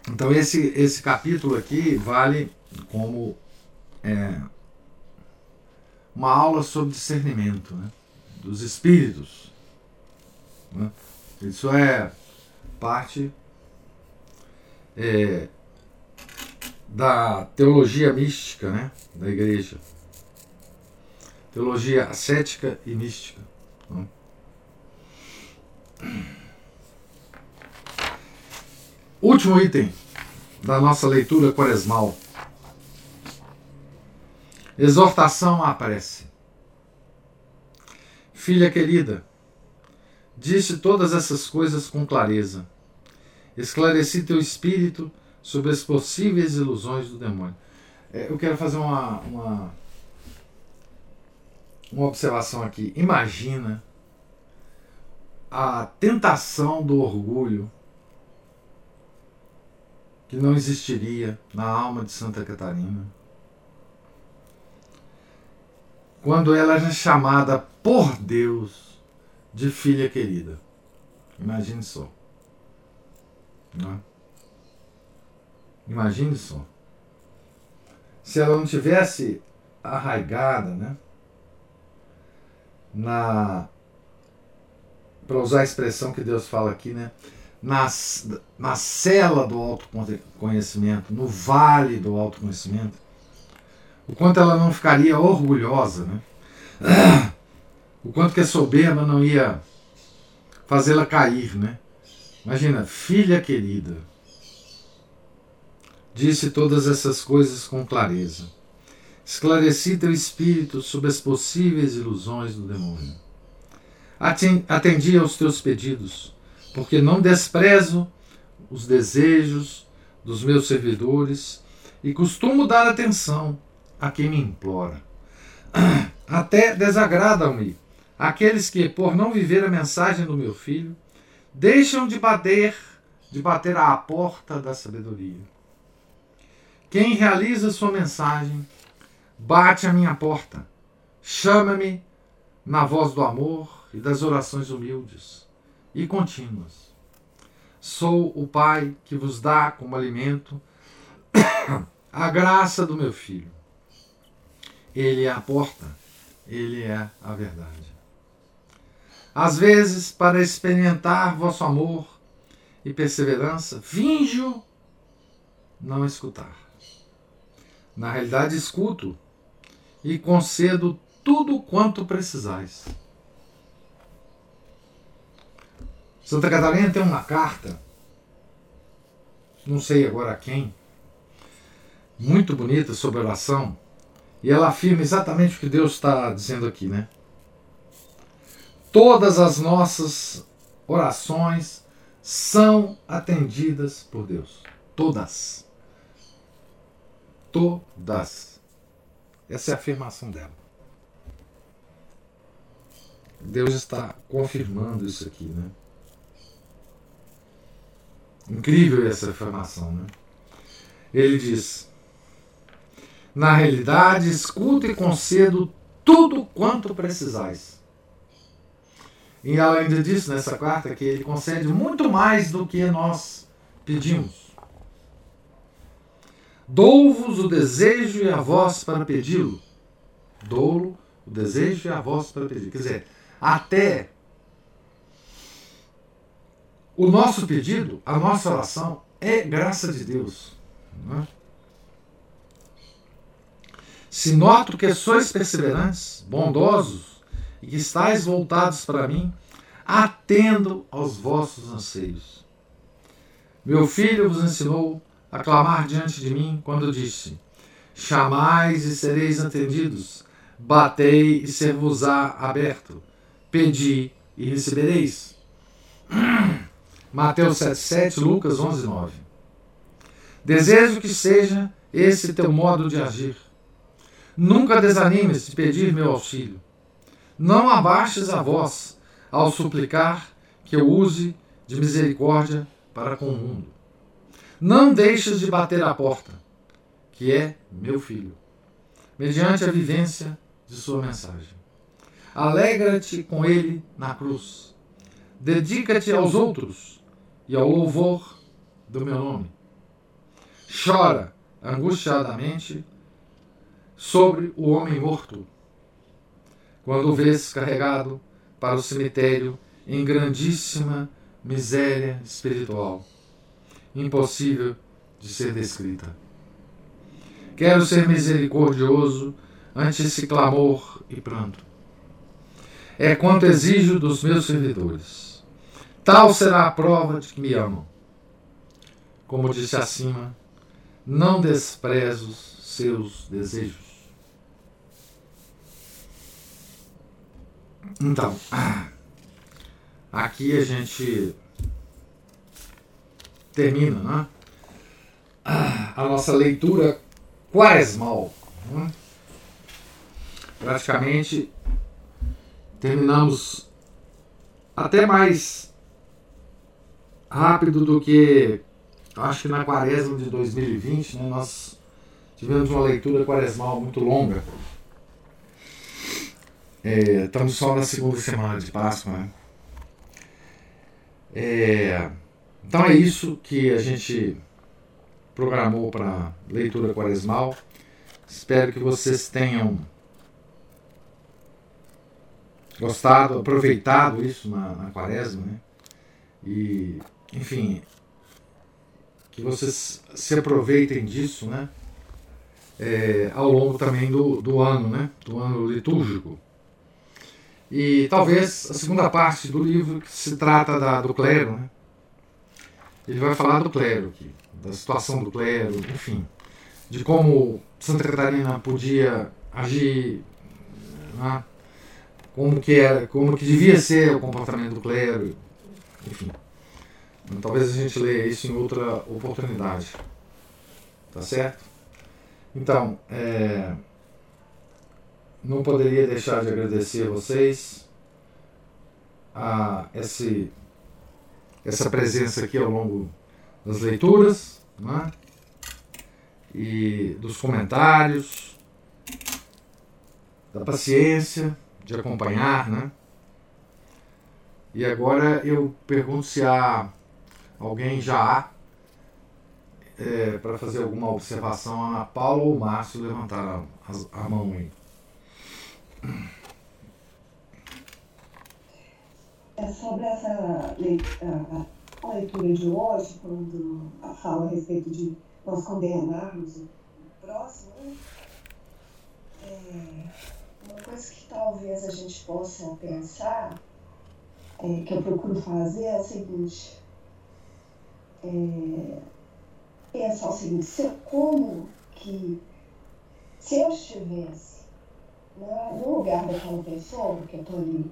Então esse, esse capítulo aqui vale como é, uma aula sobre discernimento né? dos espíritos. Né? Isso é parte é, da teologia mística né, da igreja. Teologia ascética e mística. Né? Último item da nossa leitura quaresmal. Exortação à prece. Filha querida, disse todas essas coisas com clareza. Esclareci teu espírito sobre as possíveis ilusões do demônio. É, eu quero fazer uma, uma, uma observação aqui. Imagina a tentação do orgulho que não existiria na alma de Santa Catarina quando ela era chamada por Deus de filha querida. Imagine só. Não é? Imagine só. Se ela não tivesse arraigada, né? Na para usar a expressão que Deus fala aqui, né? Na, na cela do autoconhecimento, no vale do autoconhecimento, o quanto ela não ficaria orgulhosa, né? O quanto que a soberba não ia fazê-la cair, né? Imagina, filha querida, disse todas essas coisas com clareza. Esclareci teu espírito sobre as possíveis ilusões do demônio. Atendi aos teus pedidos, porque não desprezo os desejos dos meus servidores e costumo dar atenção a quem me implora. Até desagradam-me aqueles que, por não viver a mensagem do meu filho, deixam de bater, de bater à porta da sabedoria. Quem realiza sua mensagem, bate à minha porta, chama-me na voz do amor e das orações humildes e contínuas. Sou o Pai que vos dá como alimento a graça do meu filho. Ele é a porta, ele é a verdade. Às vezes, para experimentar vosso amor e perseverança, finjo não escutar. Na realidade, escuto e concedo tudo quanto precisais. Santa Catarina tem uma carta, não sei agora quem, muito bonita sobre oração, e ela afirma exatamente o que Deus está dizendo aqui, né? Todas as nossas orações são atendidas por Deus. Todas. Todas. Essa é a afirmação dela. Deus está confirmando isso aqui, né? Incrível essa afirmação, né? Ele diz: Na realidade, escuto e concedo tudo quanto precisais. E além disso, nessa quarta, que ele concede muito mais do que nós pedimos. Dou-vos o desejo e a voz para pedi-lo. Dou-lo o desejo e a voz para pedir. Quer dizer, até o nosso pedido, a nossa oração é graça de Deus. É? Se noto que sois perseverantes, bondosos e que estáis voltados para mim, atendo aos vossos anseios. Meu filho vos ensinou a clamar diante de mim quando disse: Chamais e sereis atendidos, batei e ser-vos-á aberto, pedi e recebereis. Mateus 7,7, Lucas 11,9. Desejo que seja esse teu modo de agir. Nunca desanimes de pedir meu auxílio. Não abaixes a voz ao suplicar que eu use de misericórdia para com o mundo. Não deixes de bater à porta, que é meu filho, mediante a vivência de sua mensagem. Alegra-te com ele na cruz. Dedica-te aos outros e ao louvor do meu nome. Chora angustiadamente sobre o homem morto, quando o vês carregado para o cemitério em grandíssima miséria espiritual, impossível de ser descrita. Quero ser misericordioso ante esse clamor e pranto. É quanto exijo dos meus servidores. Tal será a prova de que me amam. Como disse acima, não desprezo seus desejos. Então, aqui a gente termina né? a nossa leitura quaresmal. Né? Praticamente terminamos até mais rápido do que acho que na quaresma de 2020, né, nós tivemos uma leitura quaresmal muito longa. É, estamos só na segunda semana de Páscoa. Né? É, então é isso que a gente programou para leitura quaresmal. Espero que vocês tenham gostado, aproveitado isso na, na quaresma, né? E, enfim, que vocês se aproveitem disso, né? É, ao longo também do, do ano, né? Do ano litúrgico. E talvez a segunda parte do livro, que se trata da, do clero, né? Ele vai falar do clero aqui, da situação do clero, enfim, de como Santa Catarina podia agir, né? como que era, como que devia ser o comportamento do clero, enfim. Talvez a gente leia isso em outra oportunidade. Tá certo? Então, é, não poderia deixar de agradecer a vocês a esse, essa presença aqui ao longo das leituras né? e dos comentários, da paciência de acompanhar. Né? E agora eu pergunto se há Alguém já é, para fazer alguma observação, Ana Paula ou Márcio levantaram a, a mão aí. É sobre essa leitura, a de hoje, quando fala a respeito de nós condenarmos o próximo, né? é, uma coisa que talvez a gente possa pensar, é, que eu procuro fazer, é a seguinte é, pensar o seguinte, se, como que se eu estivesse no lugar daquela pessoa que eu estou ali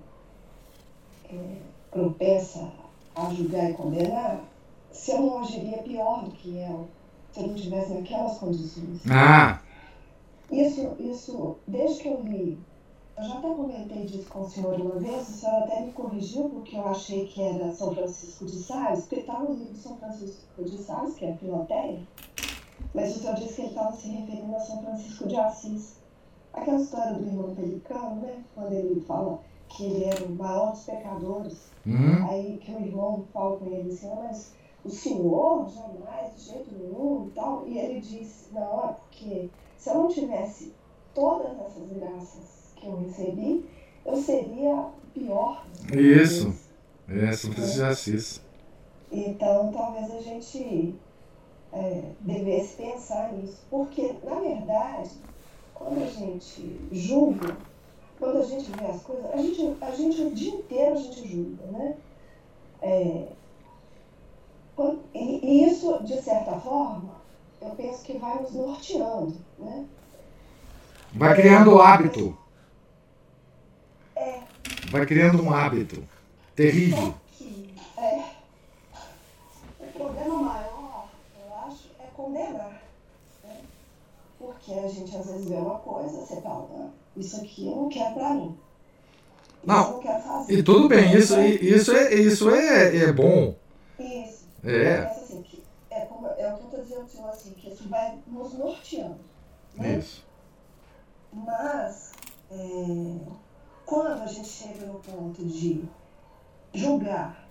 é, propensa a julgar e condenar, se eu não agiria pior do que ela, se eu não estivesse naquelas condições. Ah! Isso, isso, desde que eu li eu já até comentei disso com o senhor uma vez, o senhor até me corrigiu porque eu achei que era São Francisco de Sales, porque estava no livro São Francisco de Sales, que é a Filoteia, mas o senhor disse que ele estava se referindo a São Francisco de Assis. Aquela história do irmão Pelicano, né? Quando ele fala que ele era o maior dos pecadores, uhum. aí que o irmão fala com ele assim, ah, mas o senhor jamais, de jeito nenhum e tal, e ele disse, não, é porque se eu não tivesse todas essas graças que eu recebi, eu seria pior. Isso, é, Francisco de Assis. Então, talvez a gente é, devesse pensar nisso. Porque, na verdade, quando a gente julga, quando a gente vê as coisas, a gente, a gente o dia inteiro a gente julga, né? É, e, e isso, de certa forma, eu penso que vai nos norteando, né? Vai criando o hábito. É. Vai criando um hábito terrível. É. O problema maior, eu acho, é condenar. Porque a gente às vezes vê uma coisa, você fala, ah, isso aqui eu não quero pra mim. Não, não quero fazer. E tudo bem, isso, isso, é, isso é, é bom. Isso. É. Assim, que, é, como, é o que eu estou dizendo assim, que isso vai nos norteando. Né? Isso. Mas, é, quando a gente chega no ponto de julgar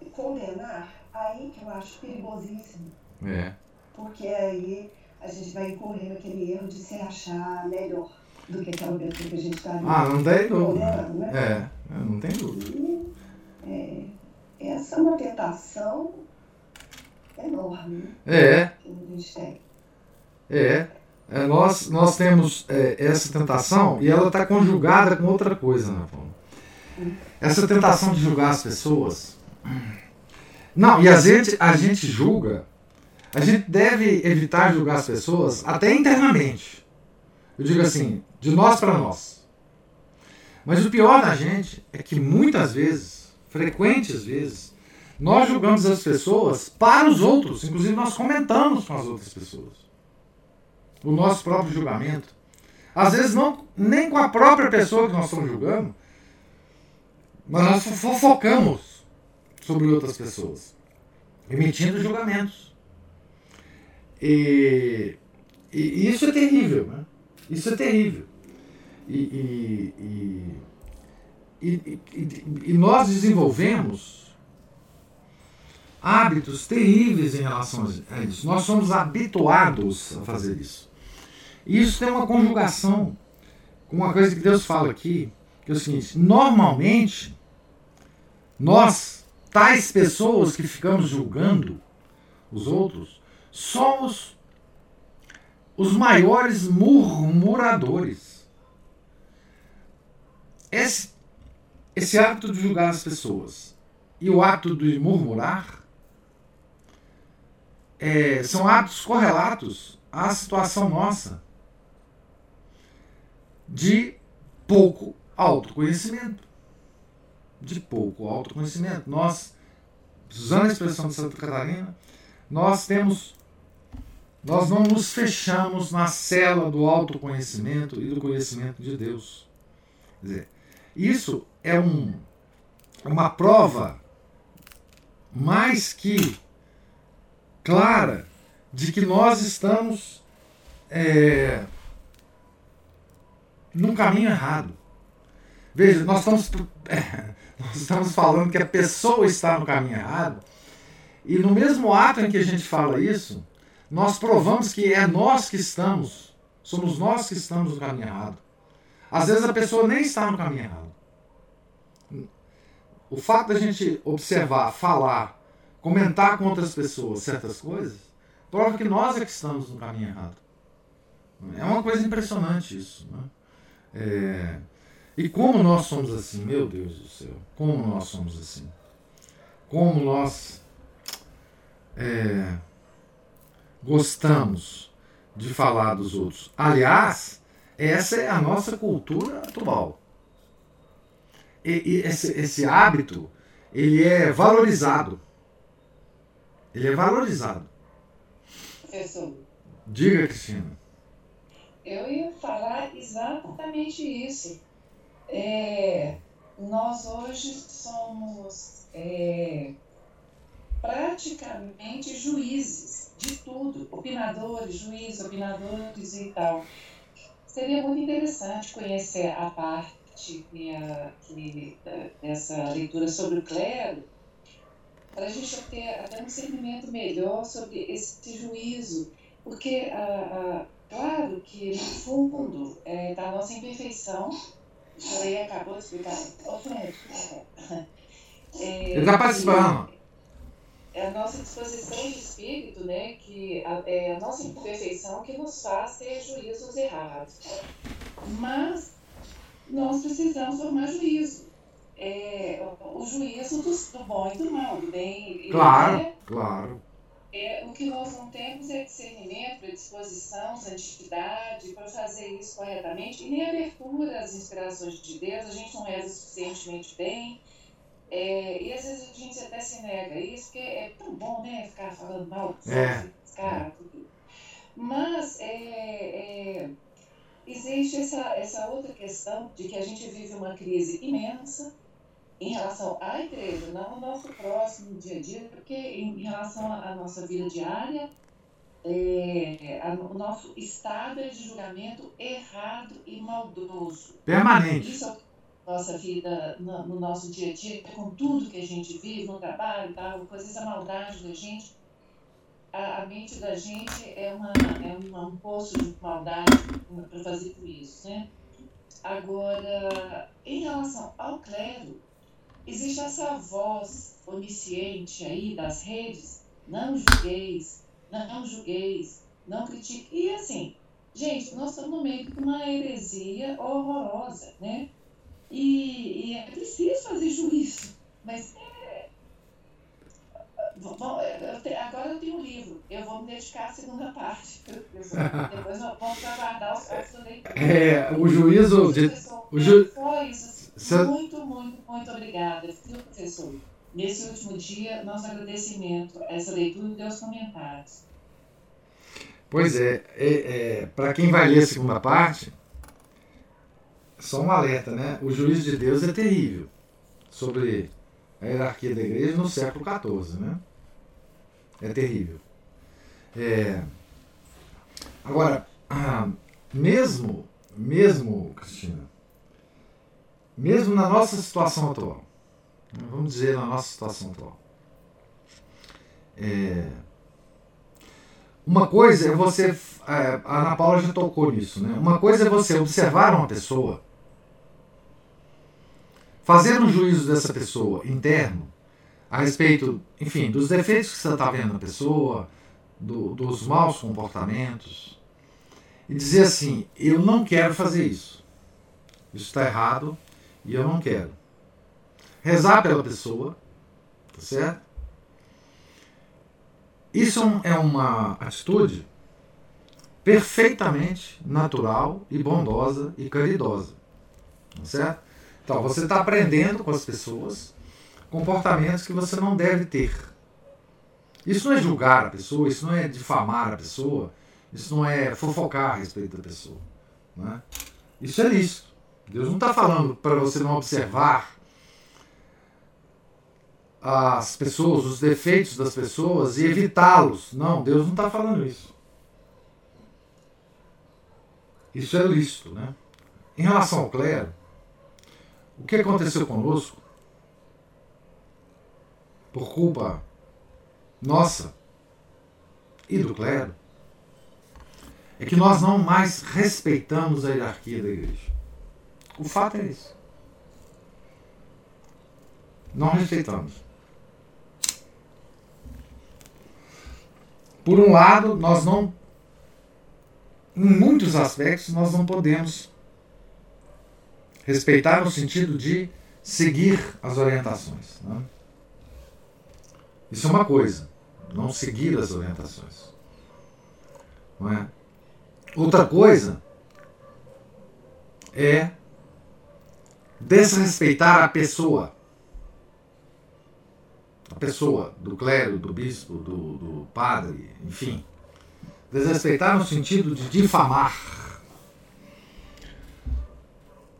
e condenar, aí que eu acho perigosíssimo. É. Porque aí a gente vai incorrer naquele erro de se achar melhor do que aquela pessoa que a gente está Ah, não tem dúvida. Né? É, não tem dúvida. é, essa é uma tentação enorme. É. Que a gente tem. É. é nós, nós temos é, essa tentação e ela está conjugada com outra coisa, né, Paulo? Essa tentação de julgar as pessoas. Não, e a gente, a gente julga, a gente deve evitar julgar as pessoas até internamente. Eu digo assim, de nós para nós. Mas o pior da gente é que muitas vezes, frequentes vezes, nós julgamos as pessoas para os outros, inclusive nós comentamos com as outras pessoas. O nosso próprio julgamento. Às vezes não nem com a própria pessoa que nós estamos julgando, mas nós fofocamos sobre outras pessoas, emitindo julgamentos. E, e isso é terrível, né? Isso é terrível. E, e, e, nós desenvolvemos hábitos terríveis em relação a isso. Nós somos habituados a fazer isso. E isso tem uma conjugação com uma coisa que Deus fala aqui, que é o seguinte: normalmente nós, tais pessoas que ficamos julgando os outros, somos os maiores murmuradores. Esse, esse hábito de julgar as pessoas e o hábito de murmurar é, são hábitos correlatos à situação nossa de pouco autoconhecimento de pouco autoconhecimento. Nós, usando a expressão de Santa Catarina, nós temos nós não nos fechamos na cela do autoconhecimento e do conhecimento de Deus. Quer dizer, isso é um, uma prova mais que clara de que nós estamos é, num caminho errado. Veja, nós estamos é, nós estamos falando que a pessoa está no caminho errado. E no mesmo ato em que a gente fala isso, nós provamos que é nós que estamos, somos nós que estamos no caminho errado. Às vezes a pessoa nem está no caminho errado. O fato da gente observar, falar, comentar com outras pessoas certas coisas, prova que nós é que estamos no caminho errado. É uma coisa impressionante isso. Né? É, e como nós somos assim, meu Deus do céu, como nós somos assim. Como nós é, gostamos de falar dos outros. Aliás, essa é a nossa cultura atual. E, e esse, esse hábito, ele é valorizado. Ele é valorizado. Professor. Diga, Cristina. Eu ia falar exatamente isso é, nós hoje somos é, praticamente juízes de tudo, opinadores, juízes, opinadores e tal. Seria muito interessante conhecer a parte que a, que, dessa leitura sobre o clero, para a gente ter até um discernimento melhor sobre esse juízo, porque, claro que, no fundo, é, da nossa imperfeição, aí acabou de explicar. Ô, Fred, é, Ele está participando. É a nossa disposição de espírito, né, que a, é a nossa imperfeição que nos faz ter juízos errados. Mas nós precisamos formar juízo. É, o juízo do, do bom e do mal, do bem e Claro, é, claro. É, o que nós não temos é discernimento, disposição, santidade para fazer isso corretamente e nem abertura às inspirações de Deus. A gente não reza suficientemente bem. É, e às vezes a gente até se nega isso, porque é tão bom né, ficar falando mal dos é. caras, tudo. Mas é, é, existe essa, essa outra questão de que a gente vive uma crise imensa em relação à igreja, não ao nosso próximo dia a dia, porque em relação à nossa vida diária, é, a, o nosso estado é de julgamento errado e maldoso. Permanente. Isso é nossa vida, no, no, nosso dia a dia, com tudo que a gente vive, no trabalho e tal, com essa maldade da gente. A, a, mente da gente é, uma, é uma, um poço de maldade para fazer tudo isso, né? Agora, em relação ao clero, existe essa voz onisciente aí das redes, não julgueis, não julgueis, não critique. E assim, gente, nós estamos no meio de uma heresia horrorosa, né? E, e é preciso fazer juízo, mas é, Bom, eu te, agora eu tenho um livro, eu vou me dedicar à segunda parte. Depois vamos aguardar os fatos da leitura. É, o juízo. De, o ju... Foi isso. Muito, muito, muito obrigada, viu, professor? Nesse último dia, nosso agradecimento a essa leitura e aos comentários. Pois é, é, é para quem vai ler a segunda parte, só um alerta, né? O juízo de Deus é terrível sobre a hierarquia da igreja no século XIV, né? É terrível. É... Agora, mesmo, mesmo, Cristina, mesmo na nossa situação atual, vamos dizer na nossa situação atual, é... uma coisa é você, é, a Ana Paula já tocou nisso, né? Uma coisa é você observar uma pessoa, fazer um juízo dessa pessoa interno a respeito, enfim, dos defeitos que você está vendo na pessoa, do, dos maus comportamentos, e dizer assim: eu não quero fazer isso. Isso está errado e eu não quero. Rezar pela pessoa, tá certo? Isso é uma atitude perfeitamente natural e bondosa e caridosa, tá certo? Então você está aprendendo com as pessoas comportamentos que você não deve ter. Isso não é julgar a pessoa, isso não é difamar a pessoa, isso não é fofocar a respeito da pessoa. Né? Isso é lícito. Deus não está falando para você não observar as pessoas, os defeitos das pessoas e evitá-los. Não, Deus não está falando isso. Isso é lícito. Né? Em relação ao clero, o que aconteceu conosco por culpa nossa e do clero, é que nós não mais respeitamos a hierarquia da igreja. O fato é isso. Não respeitamos. Por um lado, nós não, em muitos aspectos, nós não podemos respeitar no sentido de seguir as orientações. Não? É? Isso é uma coisa, não seguir as orientações. Não é? Outra coisa é desrespeitar a pessoa. A pessoa, do clero, do bispo, do, do padre, enfim. Desrespeitar no sentido de difamar.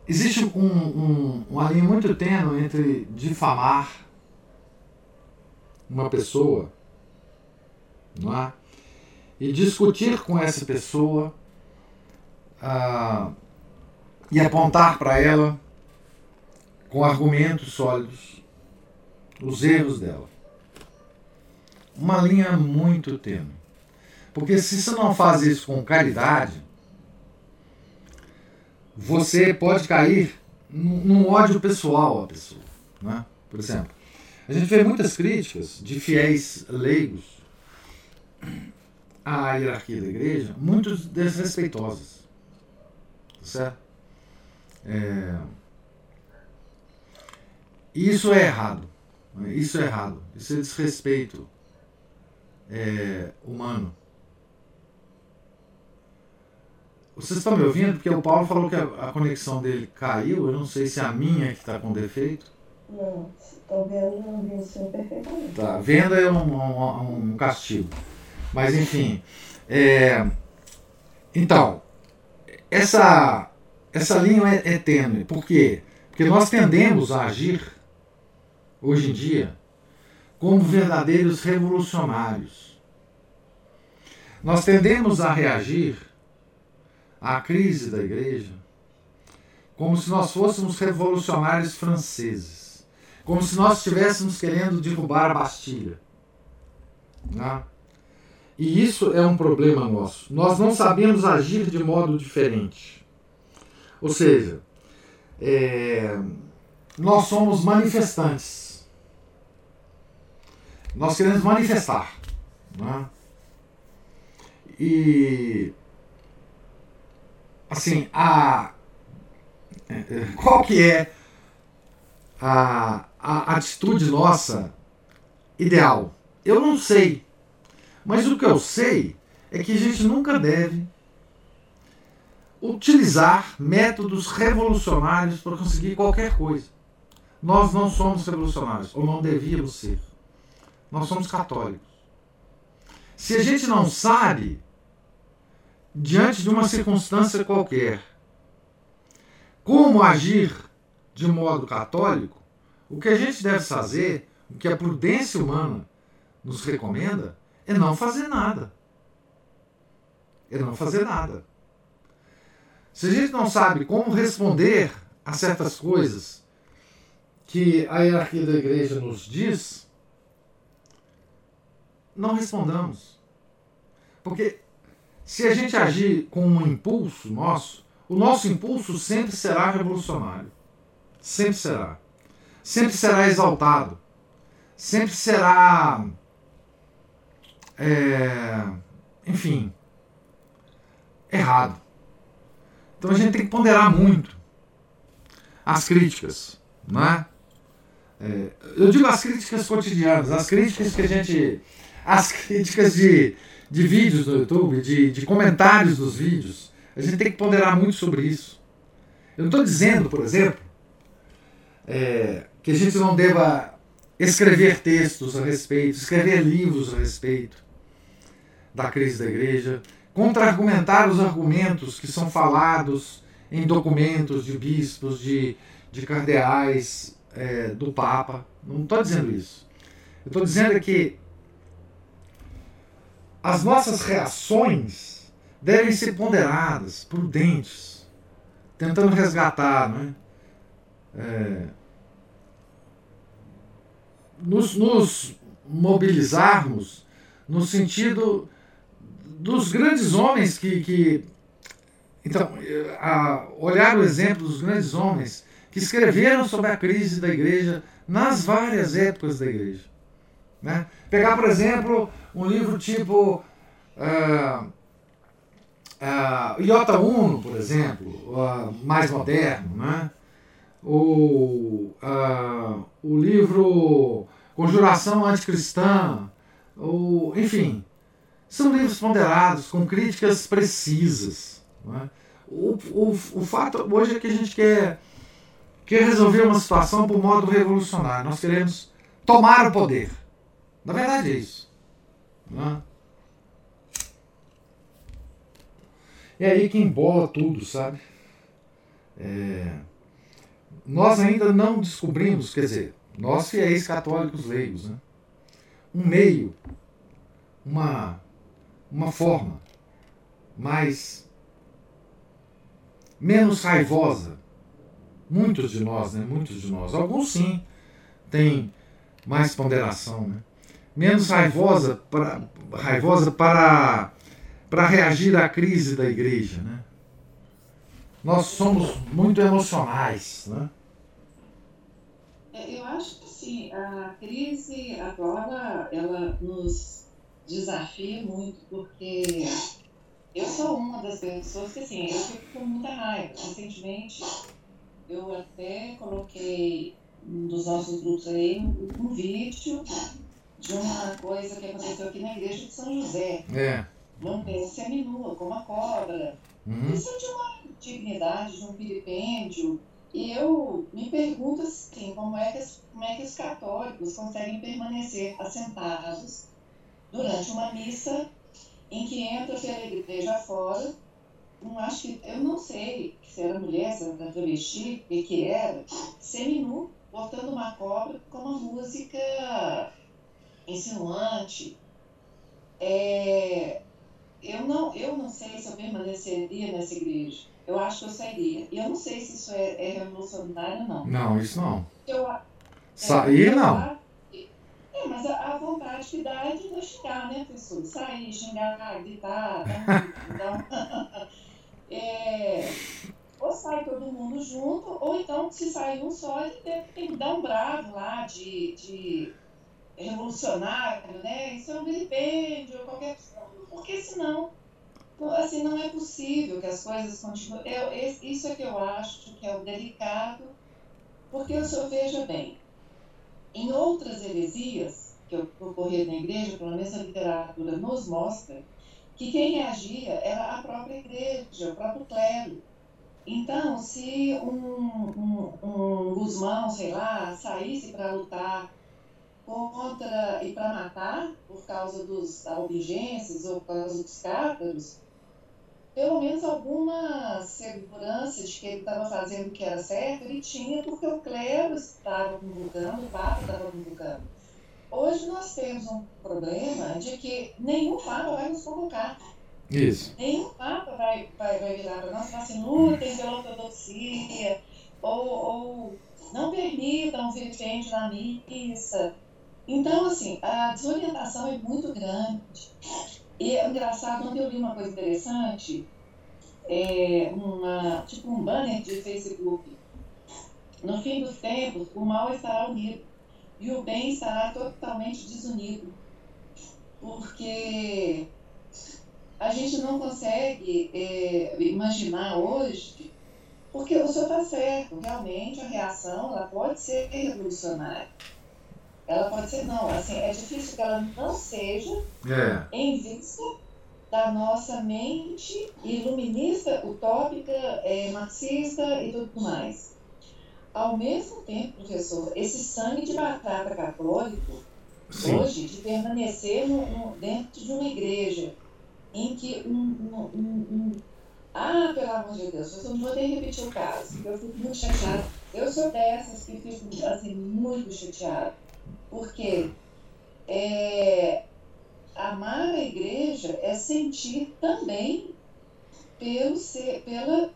Existe um, um, uma linha muito tênue entre difamar uma pessoa, não é? E discutir com essa pessoa ah, e apontar para ela com argumentos sólidos os erros dela. Uma linha muito tênue. Porque se você não faz isso com caridade, você pode cair num ódio pessoal à pessoa. Né? Por exemplo, a gente vê muitas críticas de fiéis leigos à hierarquia da igreja, muito desrespeitosas. Tá certo? É... Isso é errado. Isso é errado. Isso é desrespeito é, humano. Vocês estão me ouvindo? Porque o Paulo falou que a, conexão dele caiu. Eu não sei se é a minha que está com defeito. Não, estou vendo o senhor perfeitamente. Tá, venda é um, um, um castigo. Mas enfim. É, então, essa, essa linha é, é tênue. Por quê? Porque nós tendemos a agir, hoje em dia, como verdadeiros revolucionários. Nós tendemos a reagir à crise da igreja como se nós fôssemos revolucionários franceses como se nós estivéssemos querendo derrubar a Bastilha. Né? E isso é um problema nosso. Nós não sabemos agir de modo diferente. Ou seja, é, nós somos manifestantes. Nós queremos manifestar. Né? E assim, a qual que é a, a atitude nossa ideal? Eu não sei. Mas o que eu sei é que a gente nunca deve utilizar métodos revolucionários para conseguir qualquer coisa. Nós não somos revolucionários, ou não devíamos ser. Nós somos católicos. Se a gente não sabe, diante de uma circunstância qualquer, como agir de modo católico, o que a gente deve fazer, o que a prudência humana nos recomenda, é não fazer nada. É não fazer nada. Se a gente não sabe como responder a certas coisas que a hierarquia da igreja nos diz, não respondamos. Porque se a gente agir com um impulso nosso, o nosso impulso sempre será revolucionário. Sempre será. Sempre será exaltado. Sempre será. É, enfim. Errado. Então a gente tem que ponderar muito as críticas. Né? É, eu digo as críticas cotidianas, as críticas que a gente. As críticas de, de vídeos no YouTube, de, de comentários dos vídeos a gente tem que ponderar muito sobre isso. Eu não estou dizendo, por exemplo, é, que a gente não deva escrever textos a respeito, escrever livros a respeito da crise da igreja, contra-argumentar os argumentos que são falados em documentos de bispos, de, de cardeais, é, do Papa. Não estou dizendo isso. Eu estou dizendo que as nossas reações devem ser ponderadas, prudentes, tentando resgatar, não é? é nos, nos mobilizarmos no sentido dos grandes homens que, que então, a olhar o exemplo dos grandes homens que escreveram sobre a crise da igreja nas várias épocas da igreja. Né? Pegar, por exemplo, um livro tipo uh, uh, Iota Uno, por exemplo, uh, mais moderno, né? o, uh, o livro Conjuração Anticristã, o, enfim, são livros ponderados, com críticas precisas. Né? O, o, o fato hoje é que a gente quer, quer resolver uma situação por modo revolucionário. Nós queremos tomar o poder. Na verdade é isso. Né? É aí que embola tudo, sabe? É... Nós ainda não descobrimos, quer dizer, nós fiéis católicos leigos, né? um meio, uma, uma forma mais menos raivosa. Muitos de nós, né? Muitos de nós. Alguns sim têm mais ponderação, né? Menos raivosa para, raivosa para para reagir à crise da igreja. Né? Nós somos muito emocionais. Né? É, eu acho que sim, a crise agora ela nos desafia muito, porque eu sou uma das pessoas que assim, eu fico com muita raiva. Recentemente eu até coloquei um dos nossos grupos aí um, um vídeo de uma coisa que aconteceu aqui na igreja de São José. É não ter seminua, como a cobra. Uhum. Isso é de uma dignidade, de um vilipêndio. E eu me pergunto assim, como é, que, como é que os católicos conseguem permanecer assentados durante uma missa em que entra pela igreja fora, não acho que, eu não sei se era mulher, se era travesti, o que era, seminu, botando uma cobra com uma música insinuante. É, eu não, eu não sei se eu permaneceria nessa igreja. Eu acho que eu sairia. E eu não sei se isso é, é revolucionário ou não. Não, isso não. Eu, Sair, é, não. É, mas a, a, vontade que dá é de xingar, né, pessoa? Sair, xingar, gritar, então, é, ou sai todo mundo junto, ou então, se sai sair um só, ele tem que dar um bravo lá de, de revolucionário, né? Isso é um vilipêndio, qualquer porque senão, assim, não é possível que as coisas continuem. Eu, isso é que eu acho que é o delicado, porque o senhor veja bem, em outras heresias que ocorreram na igreja, pelo menos a literatura nos mostra, que quem reagia era a própria igreja, o próprio clero. Então, se um, um, um Guzmão, sei lá, saísse para lutar contra e para matar por causa dos albigenses ou por causa dos cátaros, pelo menos alguma segurança de que ele estava fazendo o que era certo, ele tinha, porque o clero estava convocando, o Papa estava convocando. Hoje nós temos um problema de que nenhum Papa vai nos convocar. Isso. Nenhum Papa vai, vai, vai virar para nós e falar assim, lutem pela ortodoxia, ou, ou não permitam o vilipêndio na missa. Então, assim, a desorientação é muito grande. E é engraçado, ontem eu li uma coisa interessante, é uma, tipo um banner de Facebook. No fim dos tempos, o mal estará unido e o bem estará totalmente desunido. Porque a gente não consegue é, imaginar hoje, porque o senhor está certo, realmente a reação ela pode ser revolucionária. Ela pode ser não, assim, é difícil que ela não seja é. em vista da nossa mente iluminista, utópica, é, marxista e tudo mais. Ao mesmo tempo, professor, esse sangue de batata católico, Sim. hoje, de permanecer no, no, dentro de uma igreja em que um, um, um, ah, pelo amor de Deus, eu não vou nem repetir o caso, porque eu fico muito chateada. Eu sou dessas que fico assim, muito chateada porque é, amar a igreja é sentir também pelo ser, pela,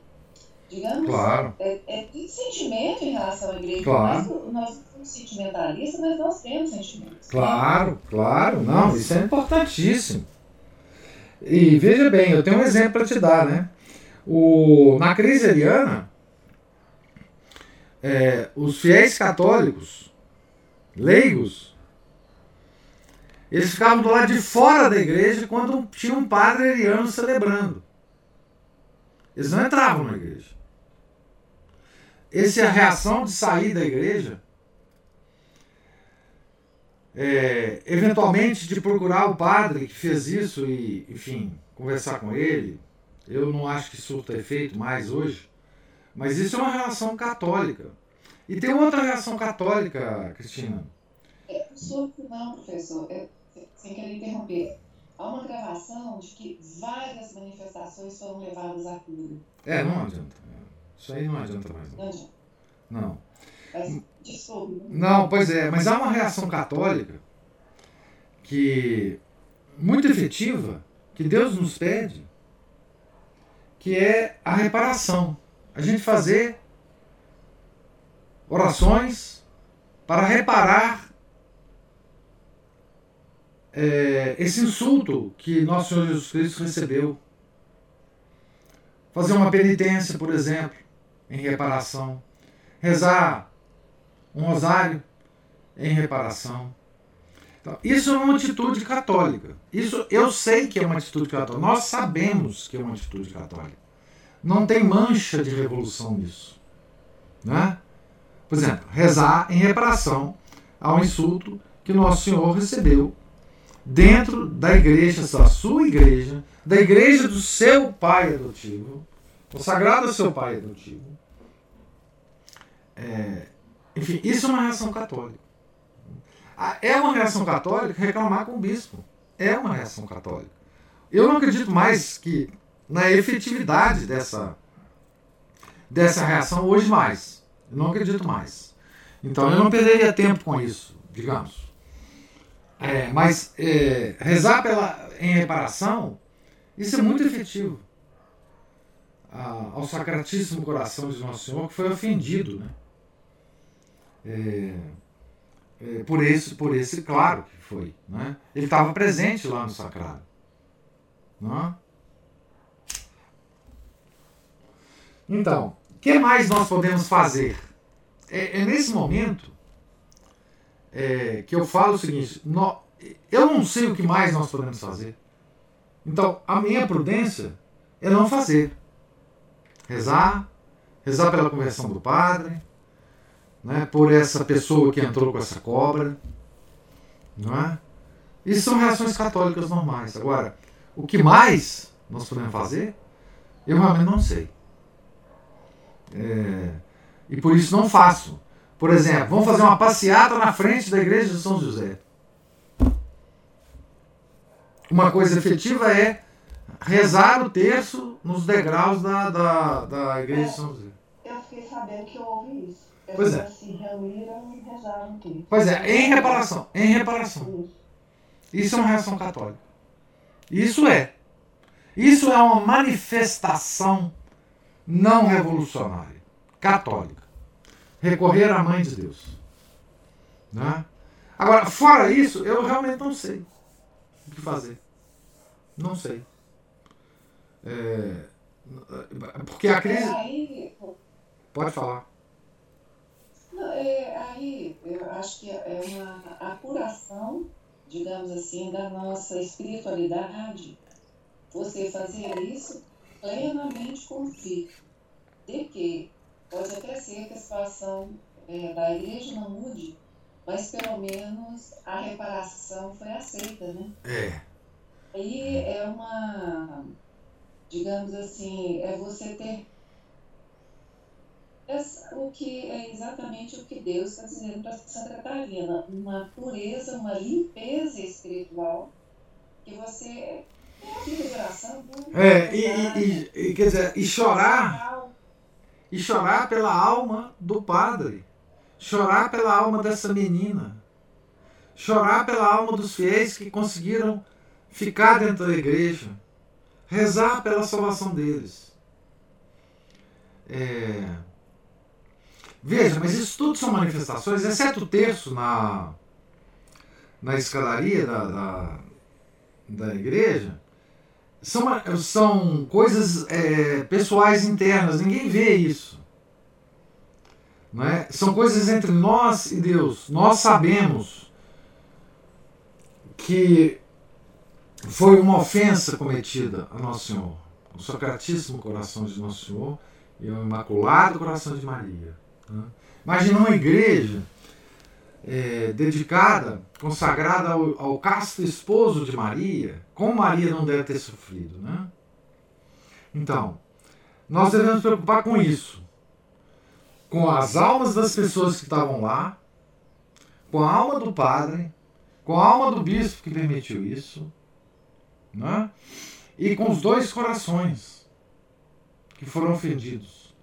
digamos, claro. é, é ter sentimento em relação à igreja. Claro. Nós, nós somos sentimentalistas, mas nós temos sentimentos. Claro, claro. Não, isso é importantíssimo. E veja bem, eu tenho um exemplo para te dar, né? O, na crise ariana, é, os fiéis católicos leigos, eles ficavam do lado de fora da igreja quando tinha um padre ariano celebrando. Eles não entravam na igreja. Essa é a reação de sair da igreja, é, eventualmente de procurar o padre que fez isso e, enfim, conversar com ele. Eu não acho que surta efeito mais hoje, mas isso é uma relação católica. E tem outra reação católica, Cristina. É, sobre não, professor, é, sem querer interromper. Há uma gravação de que várias manifestações foram levadas à cura. É, não adianta. Isso aí não adianta mais. Não adianta. Não. Mas, desculpe. Não, pois é, mas há uma reação católica que muito efetiva, que Deus nos pede, que é a reparação. A gente fazer orações para reparar é, esse insulto que nosso Senhor Jesus Cristo recebeu. Fazer uma penitência, por exemplo, em reparação. Rezar um rosário em reparação. Então, isso é uma atitude católica. Isso eu sei que é uma atitude católica. Nós sabemos que é uma atitude católica. Não tem mancha de revolução nisso. Né? Por exemplo, rezar em reparação ao insulto que Nosso Senhor recebeu dentro da igreja, da sua igreja, da igreja do seu pai adotivo, consagrado ao seu pai adotivo. É, enfim, isso é uma reação católica. Ah, é uma reação católica reclamar com o bispo. É uma reação católica. Eu não acredito mais que na efetividade dessa, dessa reação hoje mais. Eu não acredito mais. Então eu não perderia tempo com isso, digamos. É, mas é, rezar pela, em reparação, isso é muito efetivo. Ah, ao Sacratíssimo Coração de Nosso Senhor, que foi ofendido, né? É, é, por esse, por esse, claro que foi. Né? Ele estava presente lá no sacrário. Não é? Então, que mais nós podemos fazer é, é nesse momento é, que eu falo o seguinte: eu não sei o que mais nós podemos fazer. Então, a minha prudência é não fazer. Rezar, rezar pela conversão do padre, né, por essa pessoa que entrou com essa cobra. Não é? Isso são reações católicas normais. Agora, o que mais nós podemos fazer, eu realmente não sei. É, e por isso não faço. Por exemplo, vamos fazer uma passeata na frente da igreja de São José. Uma coisa efetiva é rezar o terço nos degraus da, da, da igreja de São José. Eu fiquei sabendo que houve isso. As Pois é. pessoas se reuniram e rezaram o texto. Pois é, em reparação. Em reparação. Isso é uma reação católica. Isso é. Isso é uma manifestação não revolucionária, católica. Recorrer à mãe de Deus. Né? Agora, fora isso, eu realmente não sei o que fazer. Não sei. É, porque a crise. Aí, Pode falar. Não, é, aí eu acho que é uma apuração, digamos assim, da nossa espiritualidade, você fazer isso plenamente convicto de que pode até ser que a situação é, da igreja não mude, mas pelo menos a reparação foi aceita, né? É. Aí é uma, digamos assim, é você ter essa- o que é exatamente o que Deus está dizendo para Santa Catarina, uma pureza, uma limpeza espiritual, que você é e- e- e, quer dizer, e chorar, e chorar pela alma do padre, chorar pela alma dessa menina, chorar pela alma dos fiéis que conseguiram ficar dentro da igreja, rezar pela salvação deles. É, Veja, mas isso tudo são manifestações, exceto o terço na, na escadaria da, da, da igreja, são, são coisas é, pessoais internas, ninguém vê isso. Não é? São coisas entre nós e Deus. Nós sabemos que foi uma ofensa cometida a Nosso Senhor, o Sacratíssimo Coração de Nosso Senhor e o Imaculado Coração de Maria. né? Imagina uma igreja é, dedicada, consagrada ao, ao casto esposo de Maria, como Maria não deve ter sofrido, né? Então, nós devemos preocupar com isso, com as almas das pessoas que estavam lá, com a alma do padre, com a alma do bispo que permitiu isso, né? E com os dois corações que foram ofendidos.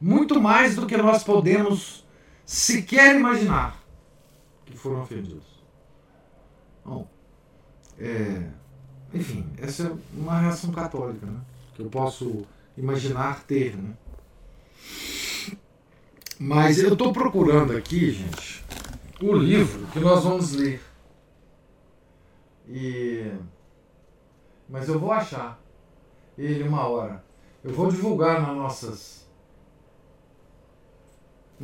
Muito mais do que nós podemos sequer imaginar que foram ofendidos. Bom, é, enfim, essa é uma reação católica, né? Que eu posso imaginar ter, né? Mas eu estou procurando aqui, gente, o livro que nós vamos ler. E... Mas eu vou achar ele uma hora. Eu vou divulgar nas nossas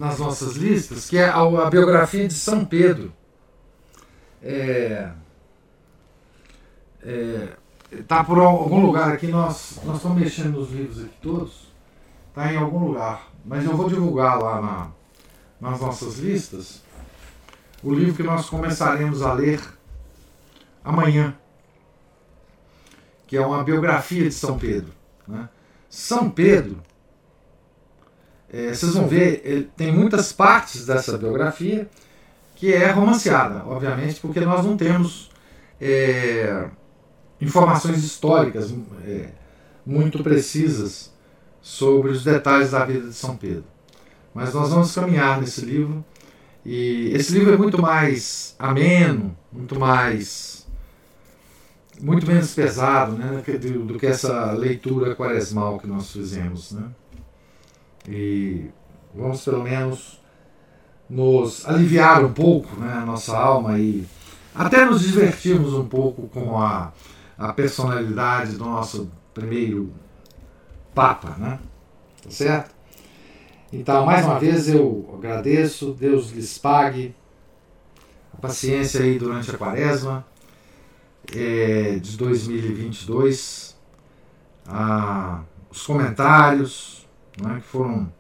nas nossas listas, que é a, a biografia de São Pedro. É, é, tá por algum lugar aqui, nós, nós estamos mexendo nos livros aqui todos, tá em algum lugar, mas eu vou divulgar lá na, nas nossas listas o livro que nós começaremos a ler amanhã, que é uma biografia de São Pedro. Né? São Pedro é, vocês vão ver, ele tem muitas partes dessa biografia que é romanceada, obviamente, porque nós não temos é, informações históricas é, muito precisas sobre os detalhes da vida de São Pedro. Mas nós vamos caminhar nesse livro e esse livro é muito mais ameno, muito mais muito menos pesado, né, do, do que essa leitura quaresmal que nós fizemos, né? E vamos pelo menos nos aliviar um pouco né, a nossa alma e até nos divertirmos um pouco com a, a personalidade do nosso primeiro Papa, né? Tá certo? Então, mais uma vez eu agradeço, Deus lhes pague a paciência aí durante a quaresma é, de 2022, ah, os comentários né, que foram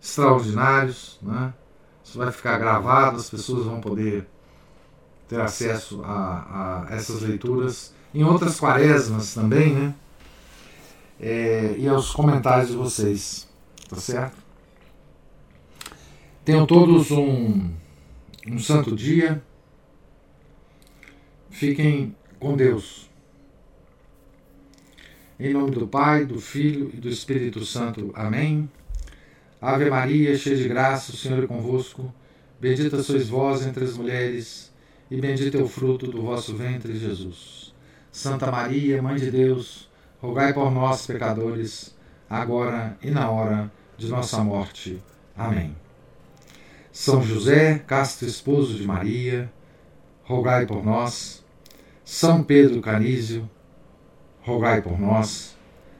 extraordinários. Né? Isso vai ficar gravado, as pessoas vão poder ter acesso a, a essas leituras em outras quaresmas também, né? É, e aos comentários de vocês, tá certo? Tenham todos um, um santo dia. Fiquem com Deus. Em nome do Pai, do Filho e do Espírito Santo. Amém. Ave Maria, cheia de graça, o Senhor é convosco. Bendita sois vós entre as mulheres, e bendito é o fruto do vosso ventre, Jesus. Santa Maria, Mãe de Deus, rogai por nós, pecadores, agora e na hora de nossa morte. Amém. São José, casto esposo de Maria, rogai por nós. São Pedro Canísio, rogai por nós.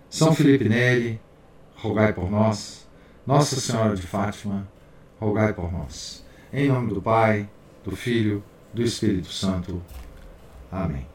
São Felipe Neri, rogai por nós. Nossa Senhora de Fátima, rogai por nós. Em nome do Pai, do Filho, do Espírito Santo. Amém.